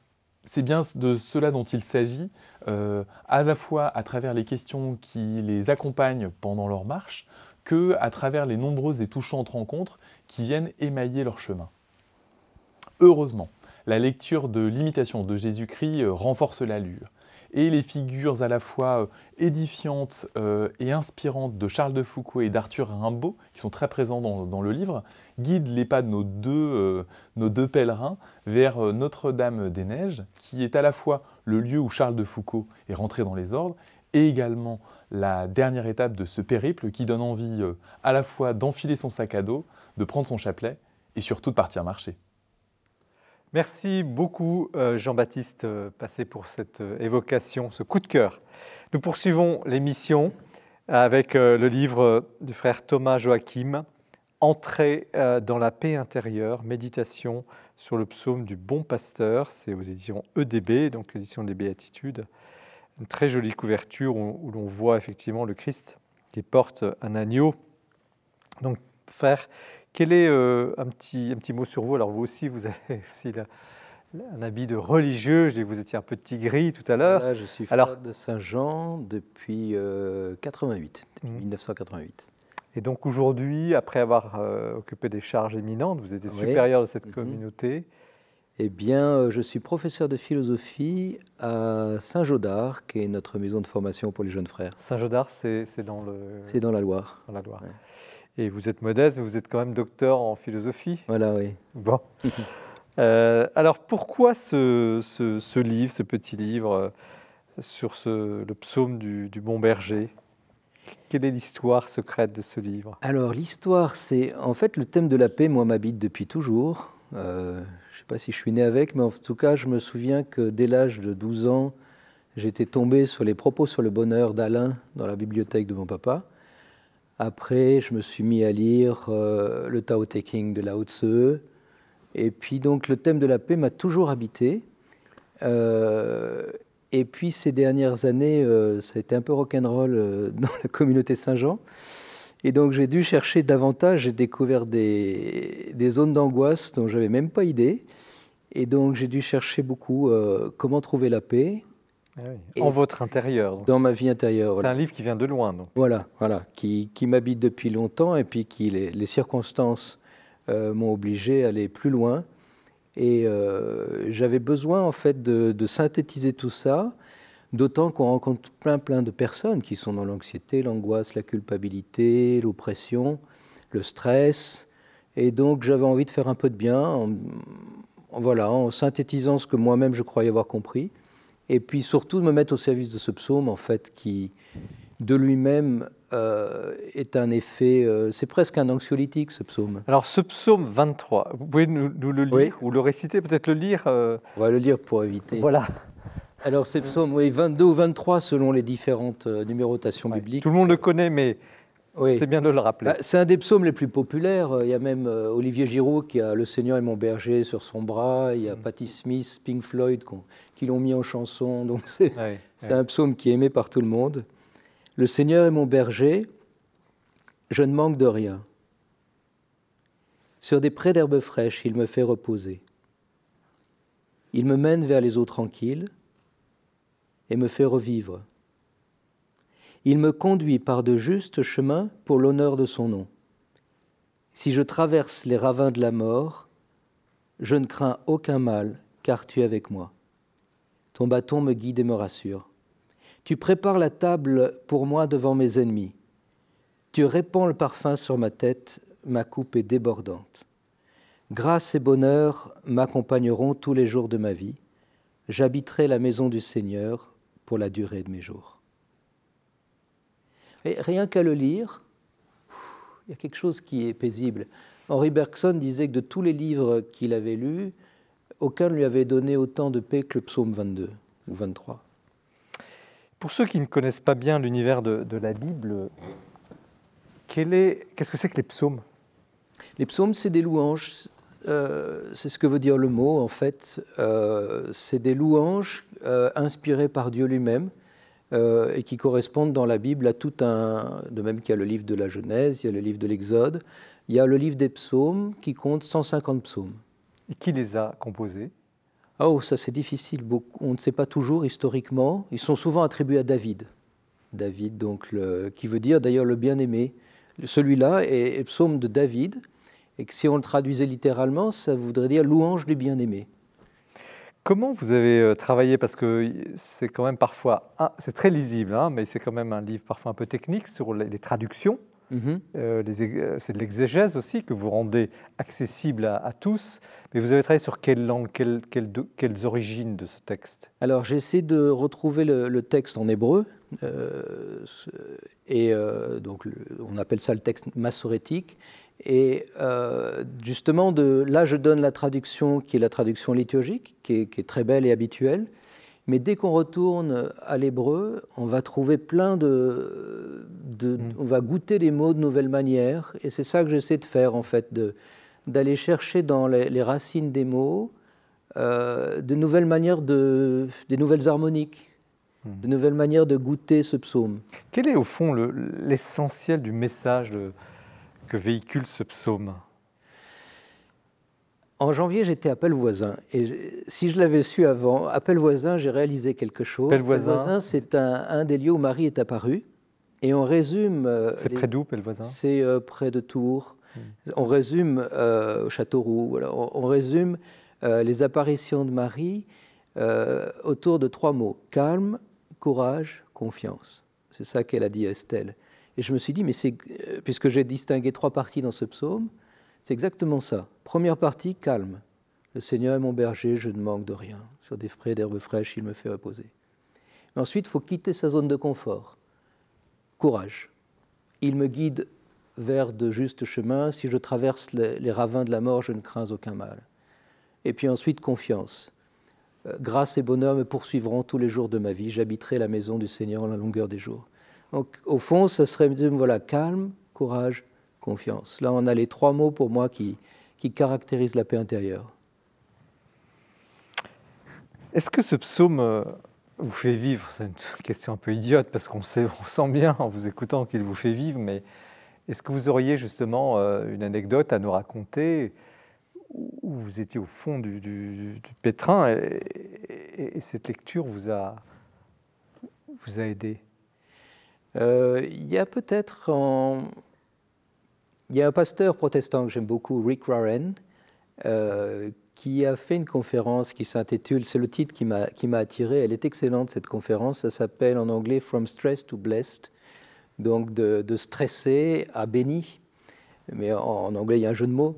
c'est bien de cela dont il s'agit, euh, à la fois à travers les questions qui les accompagnent pendant leur marche, que à travers les nombreuses et touchantes rencontres qui viennent émailler leur chemin. Heureusement, la lecture de l'imitation de Jésus-Christ euh, renforce l'allure. et les figures à la fois euh, édifiantes et inspirantes de Charles de Foucault et d'Arthur Rimbaud, qui sont très présents dans, le livre, guident les pas de nos deux, euh, nos deux pèlerins vers Notre-Dame-des-Neiges, qui est à la fois le lieu où Charles de Foucault est rentré dans les ordres, et également la dernière étape de ce périple qui donne envie à la fois d'enfiler son sac à dos, de prendre son chapelet et surtout de partir marcher. Merci beaucoup euh, Jean-Baptiste euh, Passé pour cette euh, évocation, ce coup de cœur. Nous poursuivons l'émission avec le livre du frère Thomas Joachim, Entrée dans la paix intérieure, méditation sur le psaume du bon pasteur. C'est aux éditions EDB, donc l'édition des Béatitudes. Une très jolie couverture où, l'on voit effectivement le Christ qui porte un agneau. Donc, frère, quel est euh, un, petit, un petit mot sur vous? Alors vous aussi, vous avez aussi un habit de religieux. Je dis que vous étiez un petit gris tout à l'heure. je suis frère de Saint-Jean depuis 88, 1988. Et donc aujourd'hui, après avoir euh, occupé des charges éminentes, vous êtes supérieur de cette mmh. communauté. Eh bien, euh, je suis professeur de philosophie à Saint-Jodard, qui est notre maison de formation pour les jeunes frères. Saint-Jodard, c'est dans le... C'est dans la Loire. Dans la Loire. Et vous êtes modeste, mais vous êtes quand même docteur en philosophie. Voilà, oui. Bon. Euh, alors pourquoi ce, ce, livre, ce petit livre sur ce, le psaume du, du bon berger? Quelle est l'histoire secrète de ce livre? Alors l'histoire, c'est en fait le thème de la paix, moi m'habite depuis toujours. Euh, je ne sais pas si je suis né avec, mais en tout cas je me souviens que dès l'âge de 12 ans, j'étais tombé sur les propos sur le bonheur d'Alain dans la bibliothèque de mon papa. Après, je me suis mis à lire euh, le Tao Te Ching de Lao Tse. Et puis, donc, le thème de la paix m'a toujours habité. Euh, et puis, ces dernières années, euh, ça a été un peu rock'n'roll dans la communauté Saint-Jean. Et donc, j'ai dû chercher davantage. J'ai découvert des, des zones d'angoisse dont je n'avais même pas idée. Et donc, j'ai dû chercher beaucoup comment trouver la paix, ah en votre intérieur. Dans ma vie intérieure. C'est un livre qui vient de loin. Donc. Voilà, voilà, qui, qui m'habite depuis longtemps et puis qui les, les circonstances euh, m'ont obligé à aller plus loin. Et euh, j'avais besoin en fait de, synthétiser tout ça, d'autant qu'on rencontre plein plein de personnes qui sont dans l'anxiété, l'angoisse, la culpabilité, l'oppression, le stress. Et donc j'avais envie de faire un peu de bien, en, voilà, en synthétisant ce que moi-même je croyais avoir compris et puis surtout de me mettre au service de ce psaume, en fait, qui de lui-même euh, est un effet, euh, c'est presque un anxiolytique, ce psaume. Alors ce psaume 23, vous pouvez nous, le lire ou le réciter, peut-être le lire euh, On va le lire pour éviter. Voilà. Alors ces psaumes, oui, 22 ou 23 selon les différentes numérotations bibliques. Tout le monde le connaît, mais c'est bien de le rappeler. Bah, c'est un des psaumes les plus populaires. Il y a même Olivier Giraud qui a Le Seigneur est mon berger sur son bras. Il y a mm. Patti Smith, Pink Floyd qui l'ont mis en chanson. Donc c'est un psaume qui est aimé par tout le monde. Le Seigneur est mon berger, je ne manque de rien. Sur des prés d'herbes fraîches, il me fait reposer. Il me mène vers les eaux tranquilles et me fait revivre. Il me conduit par de justes chemins pour l'honneur de son nom. Si je traverse les ravins de la mort, je ne crains aucun mal, car tu es avec moi. Ton bâton me guide et me rassure. Tu prépares la table pour moi devant mes ennemis. Tu répands le parfum sur ma tête, ma coupe est débordante. Grâce et bonheur m'accompagneront tous les jours de ma vie. J'habiterai la maison du Seigneur pour la durée de mes jours. Et rien qu'à le lire, il y a quelque chose qui est paisible. Henri Bergson disait que de tous les livres qu'il avait lus, aucun ne lui avait donné autant de paix que le psaume 22 ou 23. Pour ceux qui ne connaissent pas bien l'univers de, la Bible, qu'est-ce que c'est que les psaumes? Les psaumes, c'est des louanges. Euh, c'est ce que veut dire le mot, en fait. Euh, c'est des louanges euh, inspirées par Dieu lui-même et qui correspondent dans la Bible à tout un. De même qu'il y a le livre de la Genèse, il y a le livre de l'Exode, il y a le livre des psaumes qui compte 150 psaumes. Et qui les a composés? Oh, ça c'est difficile. On ne sait pas toujours historiquement. Ils sont souvent attribués à David. David, donc, qui veut dire d'ailleurs le bien-aimé. Celui-là est, psaume de David, et que si on le traduisait littéralement, ça voudrait dire louange du bien-aimé. Comment vous avez euh, travaillé? Parce que c'est quand même parfois, c'est très lisible, hein, mais c'est quand même un livre parfois un peu technique sur les, traductions. Mhm. Euh, euh, c'est de l'exégèse aussi que vous rendez accessible à, tous. Mais vous avez travaillé sur quelle langue, quelles origines de ce texte? Alors j'essaie de retrouver le, texte en hébreu. et donc on appelle ça le texte massorétique. Et euh, justement, de, là, je donne la traduction qui est la traduction liturgique, qui est, très belle et habituelle. Mais dès qu'on retourne à l'hébreu, on va trouver plein de, de, mm. On va goûter les mots de nouvelles manières. Et c'est ça que j'essaie de faire, en fait, d'aller chercher dans les, racines des mots euh, de nouvelles manières, de, des nouvelles harmoniques, mm. de nouvelles manières de goûter ce psaume. Quel est, au fond, l'essentiel du message de que véhicule ce psaume? En janvier, j'étais à Pellevoisin. Et si je l'avais su avant, à Pellevoisin, j'ai réalisé quelque chose. Pellevoisin, c'est un, des lieux où Marie est apparue. Et on résume. Euh, c'est près d'où, Pellevoisin C'est euh, près de Tours. Hmm. On résume euh, au Châteauroux. Voilà, on, résume les apparitions de Marie autour de trois mots calme, courage, confiance. C'est ça qu'elle a dit à Estelle. Et je me suis dit, mais c'est, euh, puisque j'ai distingué trois parties dans ce psaume, c'est exactement ça. Première partie, calme. Le Seigneur est mon berger, je ne manque de rien. Sur des frais d'herbes fraîches, il me fait reposer. ensuite, il faut quitter sa zone de confort. Courage. Il me guide vers de justes chemins. Si je traverse les, ravins de la mort, je ne crains aucun mal. Et puis ensuite, confiance. Euh, grâce et bonheur me poursuivront tous les jours de ma vie. J'habiterai la maison du Seigneur en la longueur des jours. Donc, au fond, ce serait voilà, calme, courage, confiance. Là, on a les trois mots pour moi qui, qui caractérisent la paix intérieure. Est-ce que ce psaume euh, vous fait vivre? C'est une question un peu idiote parce qu'on sait, on sent bien en vous écoutant qu'il vous fait vivre, mais est-ce que vous auriez justement euh, une anecdote à nous raconter où vous étiez au fond du, du, pétrin et, et, cette lecture vous a, vous a aidé? Euh, il y a peut-être Il y a un pasteur protestant que j'aime beaucoup, Rick Warren, euh, qui a fait une conférence qui s'intitule, c'est le titre qui m'a attiré, elle est excellente cette conférence, ça s'appelle en anglais From Stress to Blessed, donc de, de stressé à béni, mais en, anglais il y a un jeu de mots.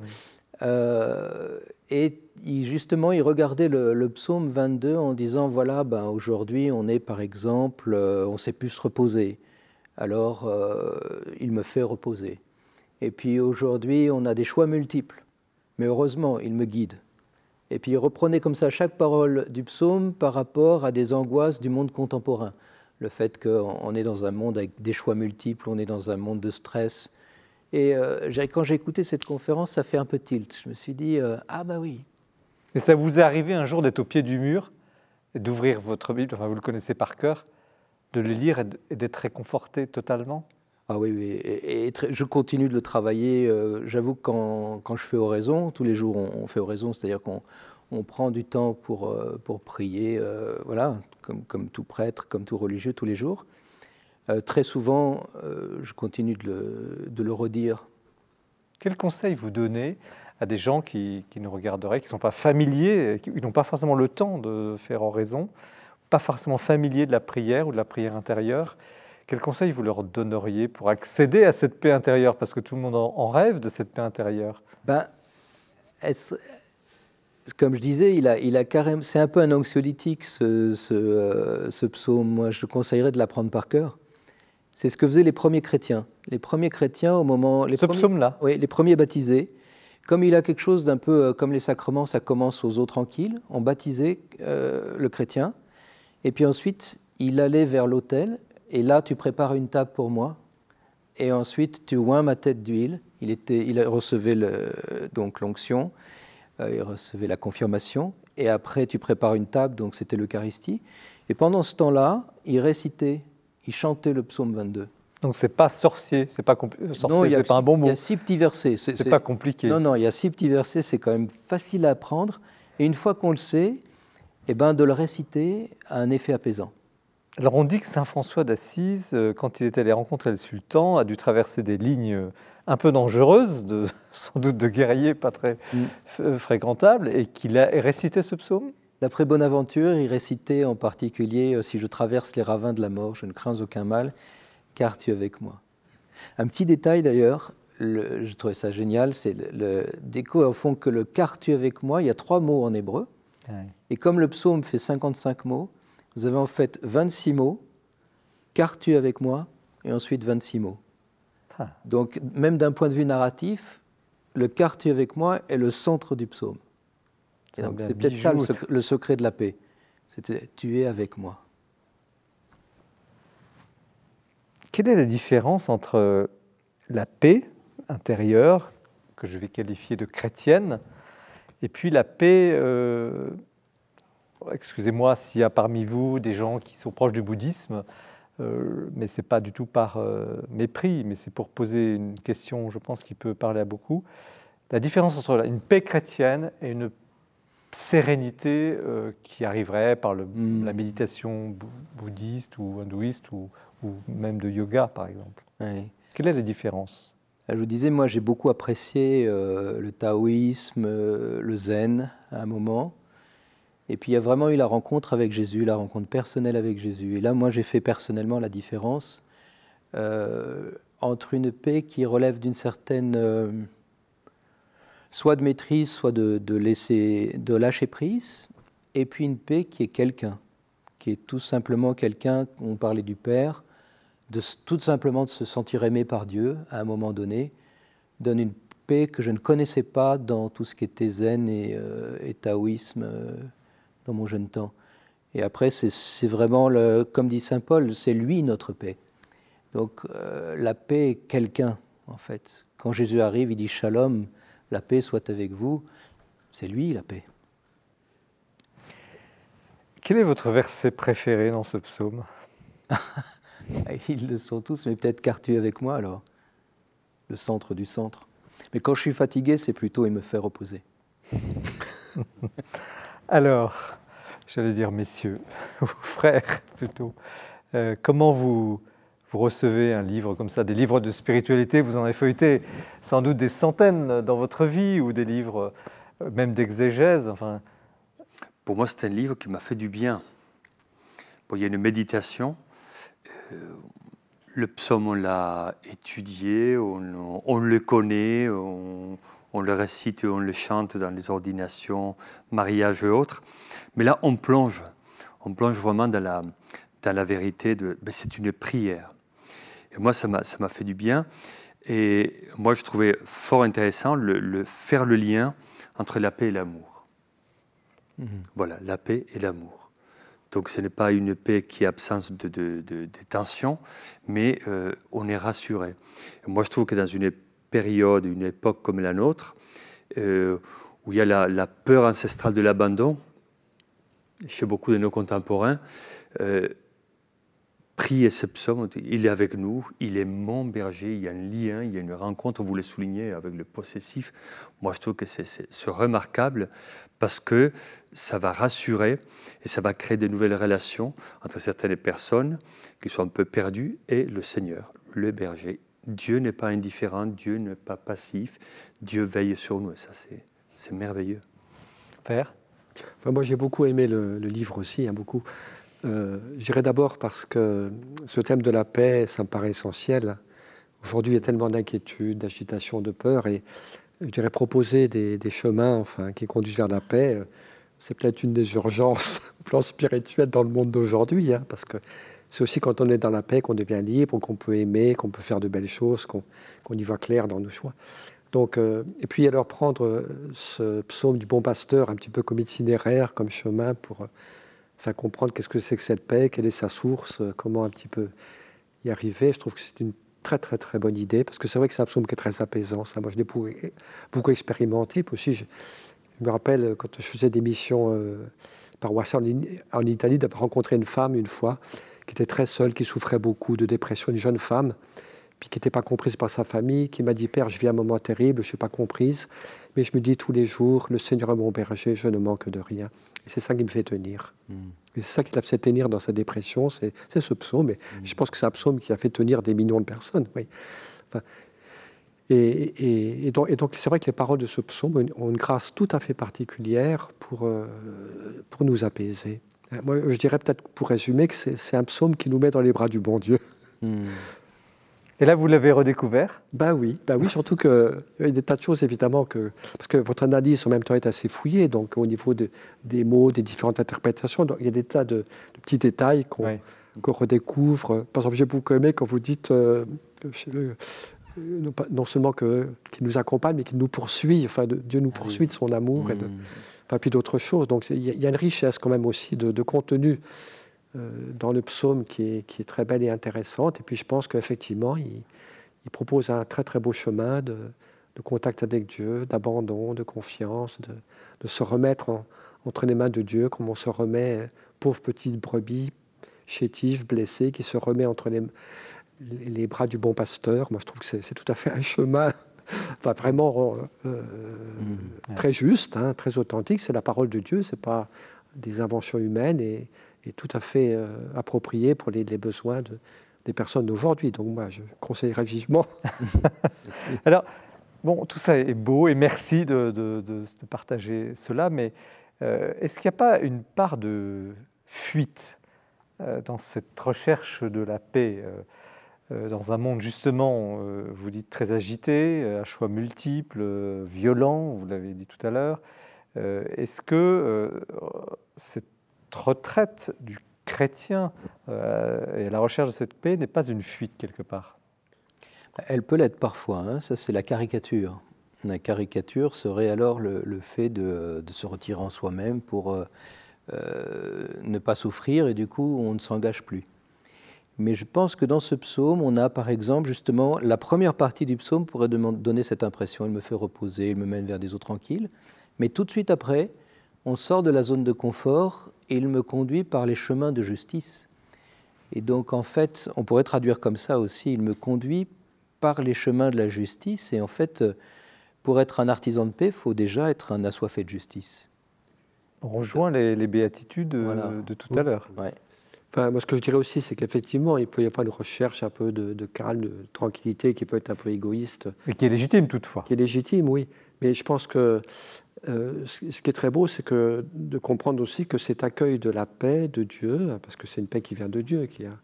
Euh, et justement, il regardait le, psaume 22 en disant, voilà, ben, aujourd'hui on est par exemple, on sait plus se reposer alors euh, il me fait reposer. Et puis aujourd'hui, on a des choix multiples, mais heureusement, il me guide. Et puis il reprenait comme ça chaque parole du psaume par rapport à des angoisses du monde contemporain. Le fait qu'on est dans un monde avec des choix multiples, on est dans un monde de stress. Et euh, quand j'ai écouté cette conférence, ça fait un peu tilt. Je me suis dit, euh, ah bah oui. Mais ça vous est arrivé un jour d'être au pied du mur d'ouvrir votre Bible, enfin vous le connaissez par cœur, de le lire et d'être réconforté totalement? Ah oui, oui. Et, je continue de le travailler. Euh, j'avoue que quand, je fais oraison, tous les jours on, fait oraison, c'est-à-dire qu'on on prend du temps pour, euh, pour prier, euh, voilà, comme, comme, tout prêtre, comme tout religieux, tous les jours. très souvent, je continue de le, de le, redire. Quel conseil vous donnez à des gens qui, qui nous regarderaient, qui ne sont pas familiers, qui n'ont pas forcément le temps de faire oraison pas forcément familiers de la prière ou de la prière intérieure, quel conseil vous leur donneriez pour accéder à cette paix intérieure? Parce que tout le monde en rêve de cette paix intérieure. Ben, comme je disais, il a, il a carrément, c'est un peu un anxiolytique ce, ce, euh, ce, psaume. Moi, je conseillerais de l'apprendre par cœur. C'est ce que faisaient les premiers chrétiens. Les premiers chrétiens, au moment. Les ce psaume-là? Oui, les premiers baptisés. Comme il a quelque chose d'un peu euh, comme les sacrements, ça commence aux eaux tranquilles. On baptisait euh, le chrétien. Et puis ensuite, il allait vers l'autel, et là, tu prépares une table pour moi, et ensuite, tu oins ma tête d'huile. Il, était, il recevait le, donc l'onction, euh, il recevait la confirmation, et après, tu prépares une table, donc c'était l'Eucharistie. Et pendant ce temps-là, il récitait, il chantait le psaume 22. Donc c'est pas sorcier, c'est pas sorcier, c'est pas un bon mot. Il y a six petits versets. C'est pas compliqué. Non, non, il y a six petits versets, c'est quand même facile à apprendre. Et une fois qu'on le sait, eh ben, de le réciter a un effet apaisant. Alors on dit que Saint François d'Assise, euh, quand il est allé rencontrer le sultan, a dû traverser des lignes euh, un peu dangereuses, de, sans doute de guerriers pas très mm. euh, fréquentables, et qu'il a récité ce psaume? D'après Bonaventure, il récitait en particulier Si je traverse les ravins de la mort, je ne crains aucun mal, car tu es avec moi. Un petit détail d'ailleurs, je trouvais ça génial, c'est le, déco au fond que le car tu es avec moi, il y a trois mots en hébreu. Et comme le psaume fait 55 mots, vous avez en fait 26 mots, car tu es avec moi, et ensuite 26 mots. Ah. Donc même d'un point de vue narratif, le car tu es avec moi est le centre du psaume. C'est peut-être ça le secret de la paix. C'était tu es avec moi. Quelle est la différence entre la paix intérieure, que je vais qualifier de chrétienne, et puis la paix, euh, excusez-moi s'il y a parmi vous des gens qui sont proches du bouddhisme, euh, mais ce n'est pas du tout par euh, mépris, mais c'est pour poser une question, je pense, qui peut parler à beaucoup. La différence entre une paix chrétienne et une sérénité qui arriverait par le, hmm. la méditation bouddhiste ou hindouiste ou, ou même de yoga, par exemple. Quelle est la différence? Je vous disais, moi j'ai beaucoup apprécié euh, le taoïsme, euh, le zen à un moment. Et puis il y a vraiment eu la rencontre avec Jésus, la rencontre personnelle avec Jésus. Et là, moi j'ai fait personnellement la différence euh, entre une paix qui relève d'une certaine soit de maîtrise, soit de, laisser, de lâcher prise, et puis une paix qui est quelqu'un, qui est tout simplement quelqu'un, on parlait du Père, tout simplement de se sentir aimé par Dieu à un moment donné, donne une paix que je ne connaissais pas dans tout ce qui était zen et, euh, taoïsme euh, dans mon jeune temps. Et après, c'est vraiment, le, comme dit Saint Paul, c'est lui notre paix. Donc euh, la paix est quelqu'un, en fait. Quand Jésus arrive, il dit Shalom, la paix soit avec vous. C'est lui la paix. Quel est votre verset préféré dans ce psaume? Ils le sont tous, mais peut-être Cartu avec moi alors. Le centre du centre. Mais quand je suis fatigué, c'est plutôt il me fait reposer. alors, j'allais dire messieurs, ou frères plutôt, euh, comment vous, vous recevez un livre comme ça, des livres de spiritualité? Vous en avez feuilleté sans doute des centaines dans votre vie, ou des livres euh, même d'exégèse. Enfin... Pour moi, c'est un livre qui m'a fait du bien. il y a une méditation euh, le psaume, on l'a étudié, on, le connaît, on, le récite et on le chante dans les ordinations, mariages et autres. Mais là, on plonge. On plonge vraiment dans la, dans la vérité. De, ben, c'est une prière. Et moi, ça m'a, fait du bien. Et moi, je trouvais fort intéressant le, faire le lien entre la paix et l'amour. Mhm. Voilà, la paix et l'amour. Donc ce n'est pas une paix qui est absence de, de, tensions, mais euh, on est rassuré. moi, je trouve que dans une une époque comme la nôtre, euh, où il y a la, peur ancestrale de l'abandon, chez beaucoup de nos contemporains, euh, prier ce psaume, il est avec nous, il est mon berger, il y a un lien, il y a une rencontre, vous le soulignez avec le possessif. Moi, je trouve que c'est remarquable parce que ça va rassurer et ça va créer de nouvelles relations entre certaines personnes qui sont un peu perdues et le Seigneur, le berger. Dieu n'est pas indifférent, Dieu n'est pas passif, Dieu veille sur nous et ça c'est merveilleux. Père? Enfin, Moi j'ai beaucoup aimé le, livre aussi, hein, beaucoup. Euh, J'irai d'abord parce que ce thème de la paix, ça me paraît essentiel. Aujourd'hui, il y a tellement d'inquiétudes, d'agitation, de peur, et je dirais proposer des, chemins enfin, qui conduisent vers la paix, c'est peut-être une des urgences plan spirituel dans le monde d'aujourd'hui, hein, parce que c'est aussi quand on est dans la paix qu'on devient libre, qu'on peut aimer, qu'on peut faire de belles choses, qu'on y voit clair dans nos choix. Donc, euh, et puis alors prendre euh, ce psaume du bon pasteur un petit peu comme itinéraire, comme chemin pour euh, enfin, comprendre qu'est-ce que c'est que cette paix, quelle est sa source, comment un petit peu y arriver. Je trouve que c'est une très très très bonne idée parce que c'est vrai que c'est un psaume qui est très apaisant. Moi, je l'ai beaucoup, beaucoup, expérimenté. Puis aussi, je, me rappelle quand je faisais des missions euh, paroissiales en, Italie d'avoir rencontré une femme une fois qui était très seule, qui souffrait beaucoup de dépression, une jeune femme puis qui n'était pas comprise par sa famille, qui m'a dit Père, je vis un moment terrible, je ne suis pas comprise, mais je me dis tous les jours Le Seigneur est mon berger, je ne manque de rien. Et c'est ça qui me fait tenir. Hmm. Et c'est ça qui l'a fait tenir dans sa dépression, c'est ce psaume. Et hmm. je pense que c'est un psaume qui a fait tenir des millions de personnes. Oui. Et, donc, c'est vrai que les paroles de ce psaume ont une grâce tout à fait particulière pour, euh, pour nous apaiser. Moi, je dirais peut-être pour résumer que c'est un psaume qui nous met dans les bras du bon Dieu. Hmm. Et là, vous l'avez redécouvert? Bah oui, bah oui, surtout qu'il y a des tas de choses évidemment que parce que votre analyse en même temps est assez fouillée, donc au niveau des mots, des différentes interprétations, donc il y a des tas de, petits détails qu'on redécouvre. Par exemple, j'ai beaucoup aimé quand vous dites euh, non seulement qu'il nous accompagne, mais qu'il nous poursuit. Enfin, Dieu nous ah poursuit de son amour, et de, mmh. Enfin, puis d'autres choses. Donc il y, a une richesse quand même aussi de, contenu euh, dans le psaume qui est, très belle et intéressante. Et puis je pense qu'effectivement, il, propose un très très beau chemin de, contact avec Dieu, d'abandon, de confiance, de, se remettre entre les mains de Dieu, comme on se remet, pauvre petite brebis, chétive, blessée, qui se remet entre les bras du bon pasteur. Moi, je trouve que c'est tout à fait un chemin vraiment euh, mmh. très juste, hein, très authentique. C'est la parole de Dieu, c'est pas des inventions humaines et, tout à fait euh, approprié pour les, besoins de, des personnes d'aujourd'hui. Donc moi, je conseillerais vivement. Alors, bon, tout ça est beau et merci de, de, partager cela, mais euh, est-ce qu'il n'y a pas une part de fuite dans cette recherche de la paix euh, dans un monde justement, euh, vous dites très agité, euh, à choix multiples, violent, vous l'avez dit tout à l'heure, est-ce que cette retraite du chrétien et la recherche de cette paix n'est pas une fuite quelque part? Elle peut l'être parfois, hein. ça c'est la caricature. La caricature serait alors le, fait de, se retirer en soi-même pour ne pas souffrir et du coup on ne s'engage plus. Mais je pense que dans ce psaume, on a par exemple justement la première partie du psaume pourrait donner cette impression. Il me fait reposer, il me mène vers des eaux tranquilles. Mais tout de suite après, on sort de la zone de confort et il me conduit par les chemins de justice. Et donc en fait, on pourrait traduire comme ça aussi, il me conduit par les chemins de la justice. Et en fait, pour être un artisan de paix, il faut déjà être un assoiffé de justice. On rejoint les, béatitudes de tout à l'heure. Ouais moi, ce que je dirais aussi, c'est qu'effectivement, il peut y avoir une recherche un peu de, calme, de tranquillité qui peut être un peu égoïste. Mais qui est légitime toutefois. Qui est légitime, oui. Mais je pense que euh, ce qui est très beau, c'est que de comprendre aussi que cet accueil de la paix de Dieu, parce que c'est une paix qui vient de Dieu, qui a,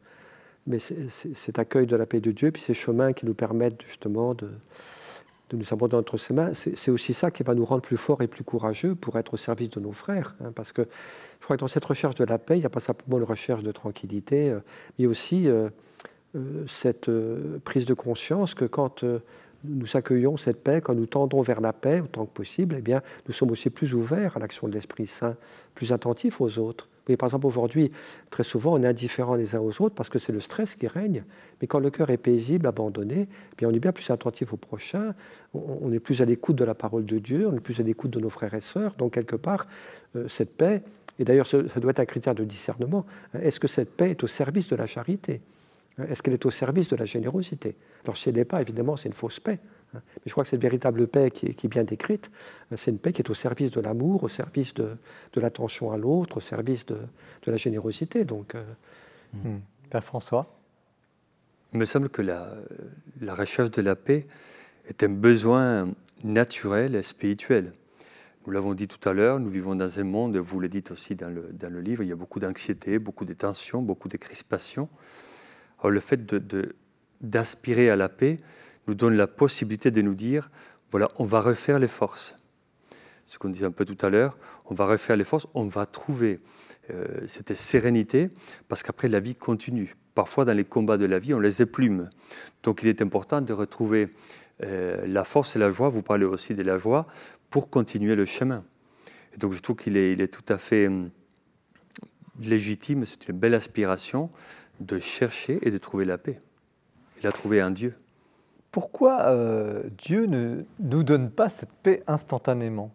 mais cet accueil de la paix de Dieu, puis ces chemins qui nous permettent justement de, de nous abandonner entre ses mains, c'est aussi ça qui va nous rendre plus forts et plus courageux pour être au service de nos frères. Hein, parce que je crois que dans cette recherche de la paix, il n'y a pas simplement une recherche de tranquillité, euh, mais aussi euh, euh, cette prise de conscience que quand nous accueillons cette paix, quand nous tendons vers la paix autant que possible, eh bien, nous sommes aussi plus ouverts à l'action de l'Esprit Saint, plus attentifs aux autres. Oui, par exemple, aujourd'hui, très souvent, on est indifférents les uns aux autres parce que c'est le stress qui règne. Mais quand le cœur est paisible, abandonné, eh bien, on est bien plus attentif au prochain, on est plus à l'écoute de la parole de Dieu, on est plus à l'écoute de nos frères et sœurs. Donc, quelque part, euh, cette paix, et d'ailleurs, ça doit être un critère de discernement, hein, est-ce que cette paix est au service de la charité? Est-ce qu'elle est au service de la générosité? Alors, si elle n'est pas, évidemment, c'est une fausse paix. Mais je crois que cette véritable paix qui est, bien décrite, c'est une paix qui est au service de l'amour, au service de, l'attention à l'autre, au service de, la générosité. Donc, euh, hmm. Père François? Il me semble que la, recherche de la paix est un besoin naturel et spirituel. Nous l'avons dit tout à l'heure, nous vivons dans un monde, vous le dites aussi dans le, dans le livre, il y a beaucoup d'anxiété, beaucoup de tensions, beaucoup de crispations. Alors le fait d'aspirer à la paix, nous donne la possibilité de nous dire, voilà, on va refaire les forces. Ce qu'on disait un peu tout à l'heure, on va refaire les forces, on va trouver euh, cette sérénité, parce qu'après la vie continue. Parfois dans les combats de la vie, on les éplume. Donc il est important de retrouver euh, la force et la joie, vous parlez aussi de la joie, pour continuer le chemin. Et donc je trouve qu'il est, est tout à fait hum, légitime, c'est une belle aspiration de chercher et de trouver la paix. Il a trouvé un Dieu pourquoi euh, Dieu ne nous donne pas cette paix instantanément?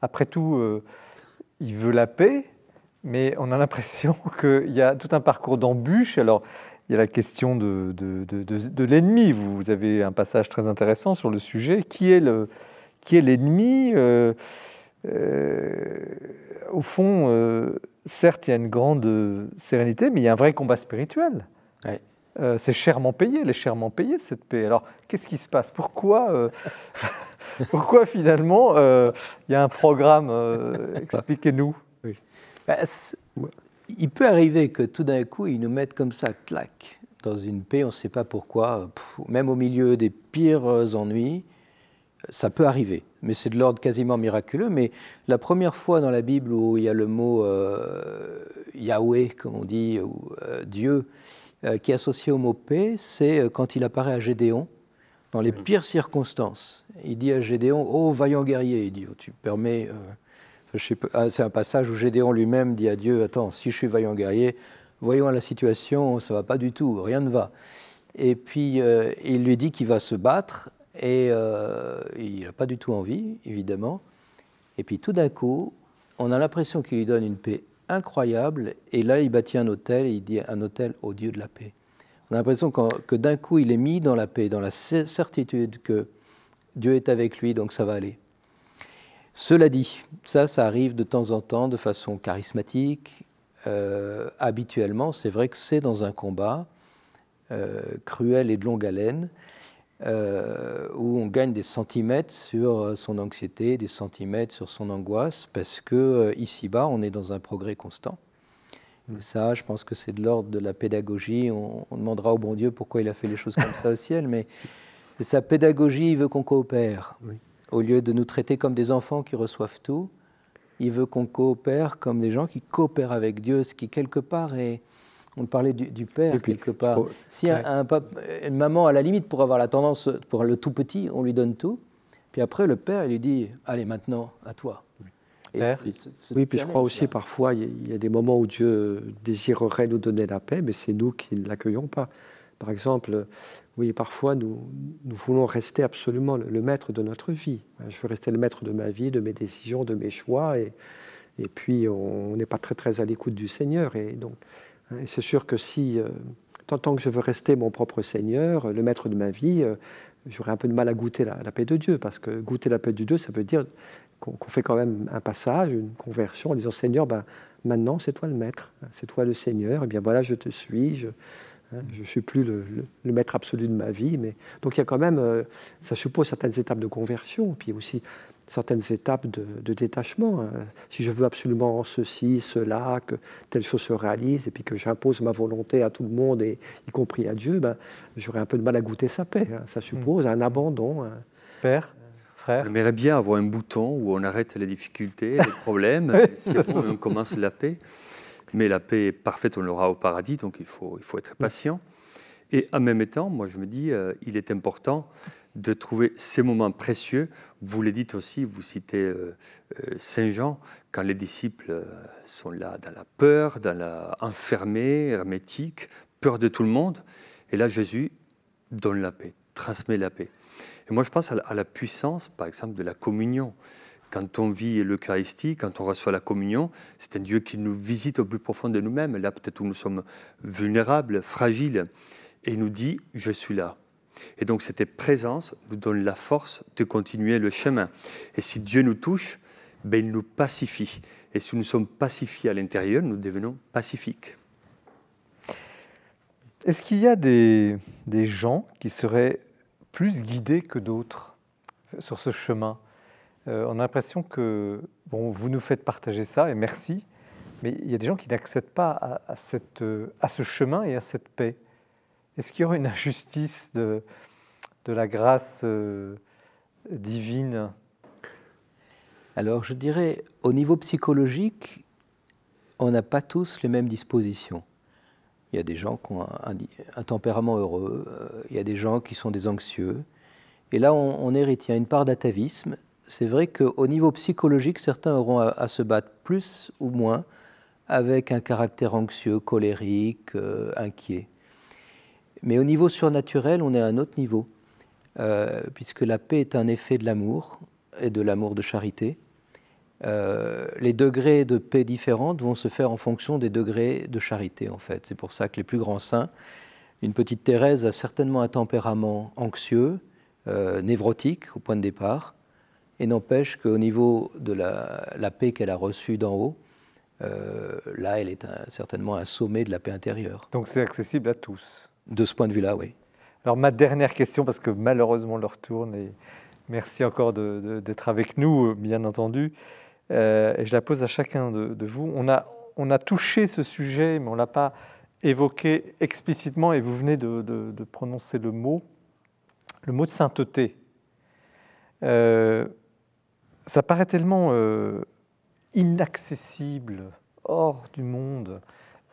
Après tout, euh, il veut la paix, mais on a l'impression qu'il y a tout un parcours d'embûches. Alors, il y a la question de, de, l'ennemi. Vous avez un passage très intéressant sur le sujet. Qui est l'ennemi? Euh, Au fond, certes, il y a une grande sérénité, mais il y a un vrai combat spirituel. Euh, c'est chèrement payé, elle est chèrement payée cette paix. Alors qu'est-ce qui se passe? Pourquoi, euh, pourquoi finalement il y a un programme Expliquez-nous. Bah, il peut arriver que tout d'un coup, ils nous mettent comme ça, clac, dans une paix, on ne sait pas pourquoi, même au milieu des pires ennuis, ça peut arriver, mais c'est de l'ordre quasiment miraculeux. Mais la première fois dans la Bible où il y a le mot euh, Yahweh, comme on dit, ou euh, Dieu, euh, qui est associé au mot paix, c'est quand il apparaît à Gédéon, dans les pires circonstances. Il dit à Gédéon, oh vaillant guerrier, il dit, oh, tu permets... Ah, c'est un passage où Gédéon lui-même dit à Dieu, attends, si je suis vaillant guerrier, voyons la situation, ça va pas du tout, rien ne va. Et puis il lui dit qu'il va se battre et euh, il n'a pas du tout envie, évidemment. Et puis tout d'un coup, on a l'impression qu'il lui donne une paix incroyable. Et là, il bâtit un hôtel et il dit un hôtel au Dieu de la paix. On a l'impression que, d'un coup, il est mis dans la paix, dans la certitude que Dieu est avec lui, donc ça va aller. Cela dit, ça, ça arrive de temps en temps de façon charismatique. Euh, habituellement, c'est vrai que c'est dans un combat euh, cruel et de longue haleine. Euh, où on gagne des centimètres sur euh, son anxiété, des centimètres sur son angoisse, parce que euh, ici-bas, on est dans un progrès constant. Mm. ça, je pense que c'est de l'ordre de la pédagogie. On, demandera au bon Dieu pourquoi il a fait les choses comme ça au ciel, mais sa pédagogie, il veut qu'on coopère. Au lieu de nous traiter comme des enfants qui reçoivent tout, il veut qu'on coopère comme des gens qui coopèrent avec Dieu, ce qui quelque part est, on parlait du, père quelque part. si un, une maman, à la limite, pour avoir la tendance, pour le tout petit, on lui donne tout. Puis après, le père, il lui dit Allez, maintenant, à toi. oui, puis je crois aussi parfois, il y a des moments où Dieu désirerait nous donner la paix, mais c'est nous qui ne l'accueillons pas. Par exemple, oui, parfois nous, nous voulons rester absolument le, maître de notre vie. Je veux rester le maître de ma vie, de mes décisions, de mes choix, et, et puis on n'est pas très très à l'écoute du Seigneur. Et donc et c'est sûr que si, euh, tant, que je veux rester mon propre Seigneur, le maître de ma vie, euh, j'aurais un peu de mal à goûter la, paix de Dieu, parce que goûter la paix de Dieu, ça veut dire qu'on fait quand même un passage, une conversion, en disant Seigneur, ben, maintenant c'est toi le maître, c'est toi le Seigneur, et bien voilà, je te suis, je ne hein, suis plus le, maître absolu de ma vie. Mais... Donc il y a quand même, euh, ça suppose certaines étapes de conversion, puis aussi certaines étapes de, détachement. Hein. Si je veux absolument ceci, cela, que telle chose se réalise, et puis que j'impose ma volonté à tout le monde, et, y compris à Dieu, ben, j'aurais un peu de mal à goûter sa paix. Hein. Ça suppose un abandon. Père Frère. J'aimerais bien avoir un bouton où on arrête les difficultés, les problèmes, et on commence la paix. Mais la paix est parfaite, on l'aura au paradis, donc il faut, il faut être patient. Et en même temps, moi je me dis, euh, il est important de trouver ces moments précieux. Vous le dites aussi, vous citez euh, euh, Saint Jean, quand les disciples euh, sont là dans la peur, dans la enfermée, hermétique, peur de tout le monde. Et là, Jésus donne la paix, transmet la paix. Et moi, je pense à la puissance, par exemple, de la communion. Quand on vit l'Eucharistie, quand on reçoit la communion, c'est un Dieu qui nous visite au plus profond de nous-mêmes, là peut-être où nous sommes vulnérables, fragiles, et nous dit, je suis là, et donc cette présence nous donne la force de continuer le chemin. Et si Dieu nous touche, ben, il nous pacifie. Et si nous sommes pacifiés à l'intérieur, nous devenons pacifiques. Est-ce qu'il y a des, gens qui seraient plus guidés que d'autres sur ce chemin? Euh, On a l'impression que bon, vous nous faites partager ça, et merci, mais il y a des gens qui n'accèdent pas à, à ce chemin et à cette paix. Est-ce qu'il y aurait une injustice de, de la grâce euh, divine? Alors je dirais, au niveau psychologique, on n'a pas tous les mêmes dispositions. Il y a des gens qui ont un, tempérament heureux, euh, il y a des gens qui sont des anxieux. Et là, on, hérite, il y a une part d'atavisme. C'est vrai qu'au niveau psychologique, certains auront à, se battre plus ou moins avec un caractère anxieux, colérique, euh, inquiet. Mais au niveau surnaturel, on est à un autre niveau, euh, puisque la paix est un effet de l'amour et de l'amour de charité. Euh, les degrés de paix différentes vont se faire en fonction des degrés de charité, en fait. C'est pour ça que les plus grands saints, une petite Thérèse a certainement un tempérament anxieux, euh, névrotique au point de départ, et n'empêche qu'au niveau de la, paix qu'elle a reçue d'en haut, là, elle est certainement un sommet de la paix intérieure. Donc c'est accessible à tous De ce point de vue-là, oui. Alors ma dernière question, parce que malheureusement l'heure tourne, et merci encore d'être avec nous, bien entendu, euh, et je la pose à chacun de, vous. On a, on a touché ce sujet, mais on ne l'a pas évoqué explicitement, et vous venez de, prononcer le mot, le mot de sainteté. Euh, ça paraît tellement euh, inaccessible, hors du monde.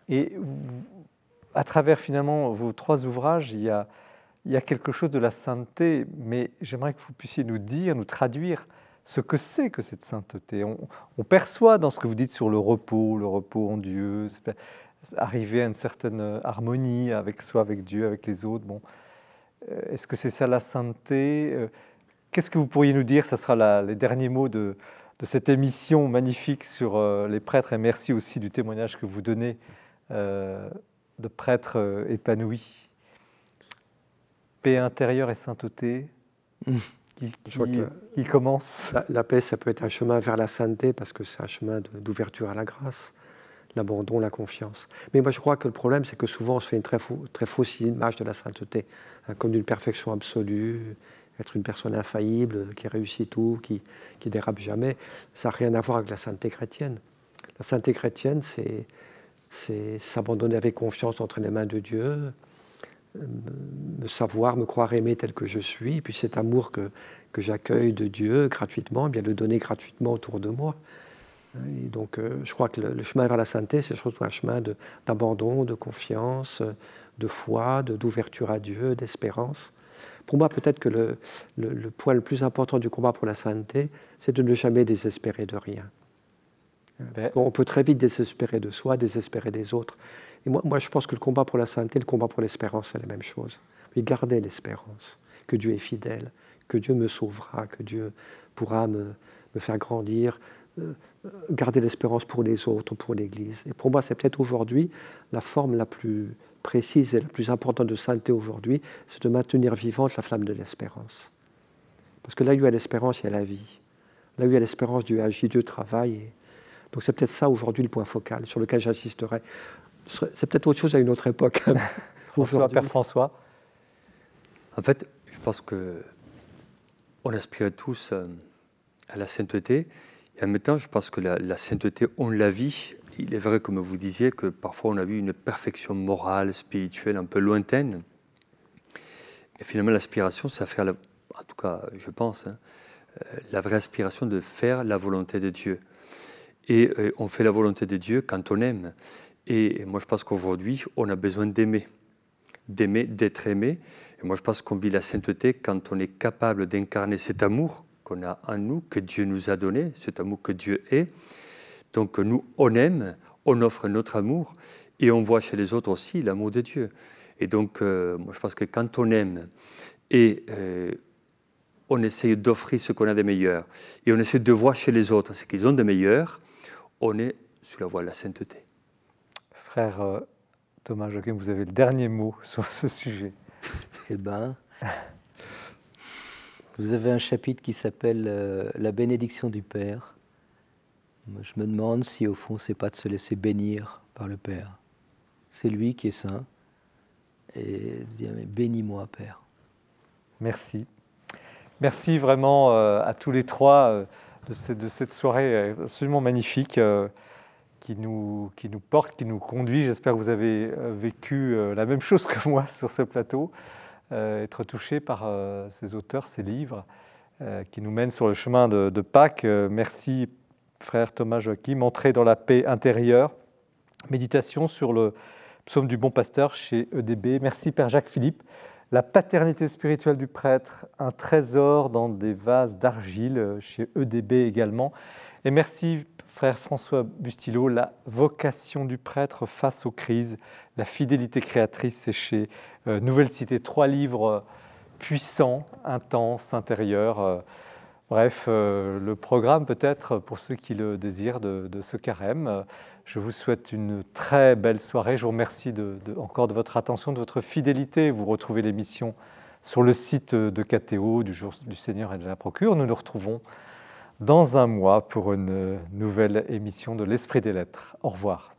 Et à travers finalement vos trois ouvrages, il y a, quelque chose de la sainteté, mais j'aimerais que vous puissiez nous dire, nous traduire ce que c'est que cette sainteté. On, perçoit dans ce que vous dites sur le repos, le repos en Dieu, arriver à une certaine harmonie avec soi, avec Dieu, avec les autres. Bon, euh, est-ce que c'est ça la sainteté? Euh, Qu'est-ce que vous pourriez nous dire? Ce sera les derniers mots de, de, cette émission magnifique sur euh, les prêtres. Et merci aussi du témoignage que vous donnez de prêtres épanouis. Paix intérieure et sainteté mmh. qui, qui, commence. La, paix, ça peut être un chemin vers la sainteté parce que c'est un chemin d'ouverture à la grâce, l'abandon, la confiance. Mais moi, je crois que le problème, c'est que souvent, on se fait une très, très fausse image de la sainteté, hein, comme d'une perfection absolue, être une personne infaillible, qui réussit tout, qui, qui dérape jamais. Ça n'a rien à voir avec la sainteté chrétienne. La sainteté chrétienne, c'est s'abandonner avec confiance entre les mains de Dieu, me savoir, me croire aimé tel que je suis, et puis cet amour que, que j'accueille de Dieu gratuitement, eh bien le donner gratuitement autour de moi. Et donc euh, je crois que le, chemin vers la sainteté, c'est surtout un chemin d'abandon, de, confiance, de foi, d'ouverture à Dieu, d'espérance. Pour moi, peut-être que le, le, point le plus important du combat pour la sainteté, c'est de ne jamais désespérer de rien. Ben On peut très vite désespérer de soi, désespérer des autres. Et moi, moi, je pense que le combat pour la sainteté, le combat pour l'espérance, c'est la même chose. Mais garder l'espérance, que Dieu est fidèle, que Dieu me sauvera, que Dieu pourra me, me faire grandir, euh, garder l'espérance pour les autres, pour l'Église. Et pour moi, c'est peut-être aujourd'hui la forme la plus précise et la plus importante de sainteté aujourd'hui, c'est de maintenir vivante la flamme de l'espérance. Parce que là où il y a l'espérance, il y a la vie. Là où il y a l'espérance, Dieu agit, Dieu travaille. Donc c'est peut-être ça aujourd'hui le point focal sur lequel j'insisterai. C'est peut-être autre chose à une autre époque. François, Père François. En fait, je pense que on aspire tous euh, à la sainteté. Et en même temps, je pense que la, la sainteté, on la vit il est vrai, comme vous disiez, que parfois on a vu une perfection morale, spirituelle un peu lointaine. Et finalement, l'aspiration, c'est faire, en tout cas, je pense, hein, euh, la vraie aspiration de faire la volonté de Dieu. Et euh, on fait la volonté de Dieu quand on aime. Et moi, je pense qu'aujourd'hui, on a besoin d'aimer, d'aimer, d'être aimé. Et moi, je pense qu'on vit la sainteté quand on est capable d'incarner cet amour qu'on a en nous, que Dieu nous a donné, cet amour que Dieu est, donc nous, on aime, on offre notre amour et on voit chez les autres aussi l'amour de Dieu. Et donc, euh, moi, je pense que quand on aime et euh, on essaye d'offrir ce qu'on a de meilleur et on essaie de voir chez les autres ce qu'ils ont de meilleur, on est sous la voie de la sainteté. Frère euh, Thomas Joachim, vous avez le dernier mot sur ce sujet. eh bien, vous avez un chapitre qui s'appelle La bénédiction du Père. Je me demande si au fond c'est pas de se laisser bénir par le Père. C'est lui qui est saint et de dire mais bénis-moi Père. Merci. Merci vraiment euh, à tous les trois euh, de, cette, soirée euh, absolument magnifique qui, nous, qui nous porte, qui nous conduit. J'espère que vous avez vécu la même chose que moi sur ce plateau, être touché par ces auteurs, ces livres qui nous mènent sur le chemin de, de Pâques. merci frère Thomas Joachim, Entrer dans la paix intérieure, méditation sur le psaume du bon pasteur chez EDB. Merci Père Jacques Philippe. La paternité spirituelle du prêtre, un trésor dans des vases d'argile chez EDB également. Et merci frère François Bustillo, la vocation du prêtre face aux crises, la fidélité créatrice, c'est chez euh, Nouvelle Cité. Trois livres puissants, intenses, intérieurs. Euh, Bref, euh, le programme peut-être pour ceux qui le désirent de, ce carême. Je vous souhaite une très belle soirée. Je vous remercie encore de votre attention, de votre fidélité. Vous retrouvez l'émission sur le site de KTO, du Jour du Seigneur et de la Procure. Nous nous retrouvons dans un mois pour une nouvelle émission de l'Esprit des Lettres. Au revoir.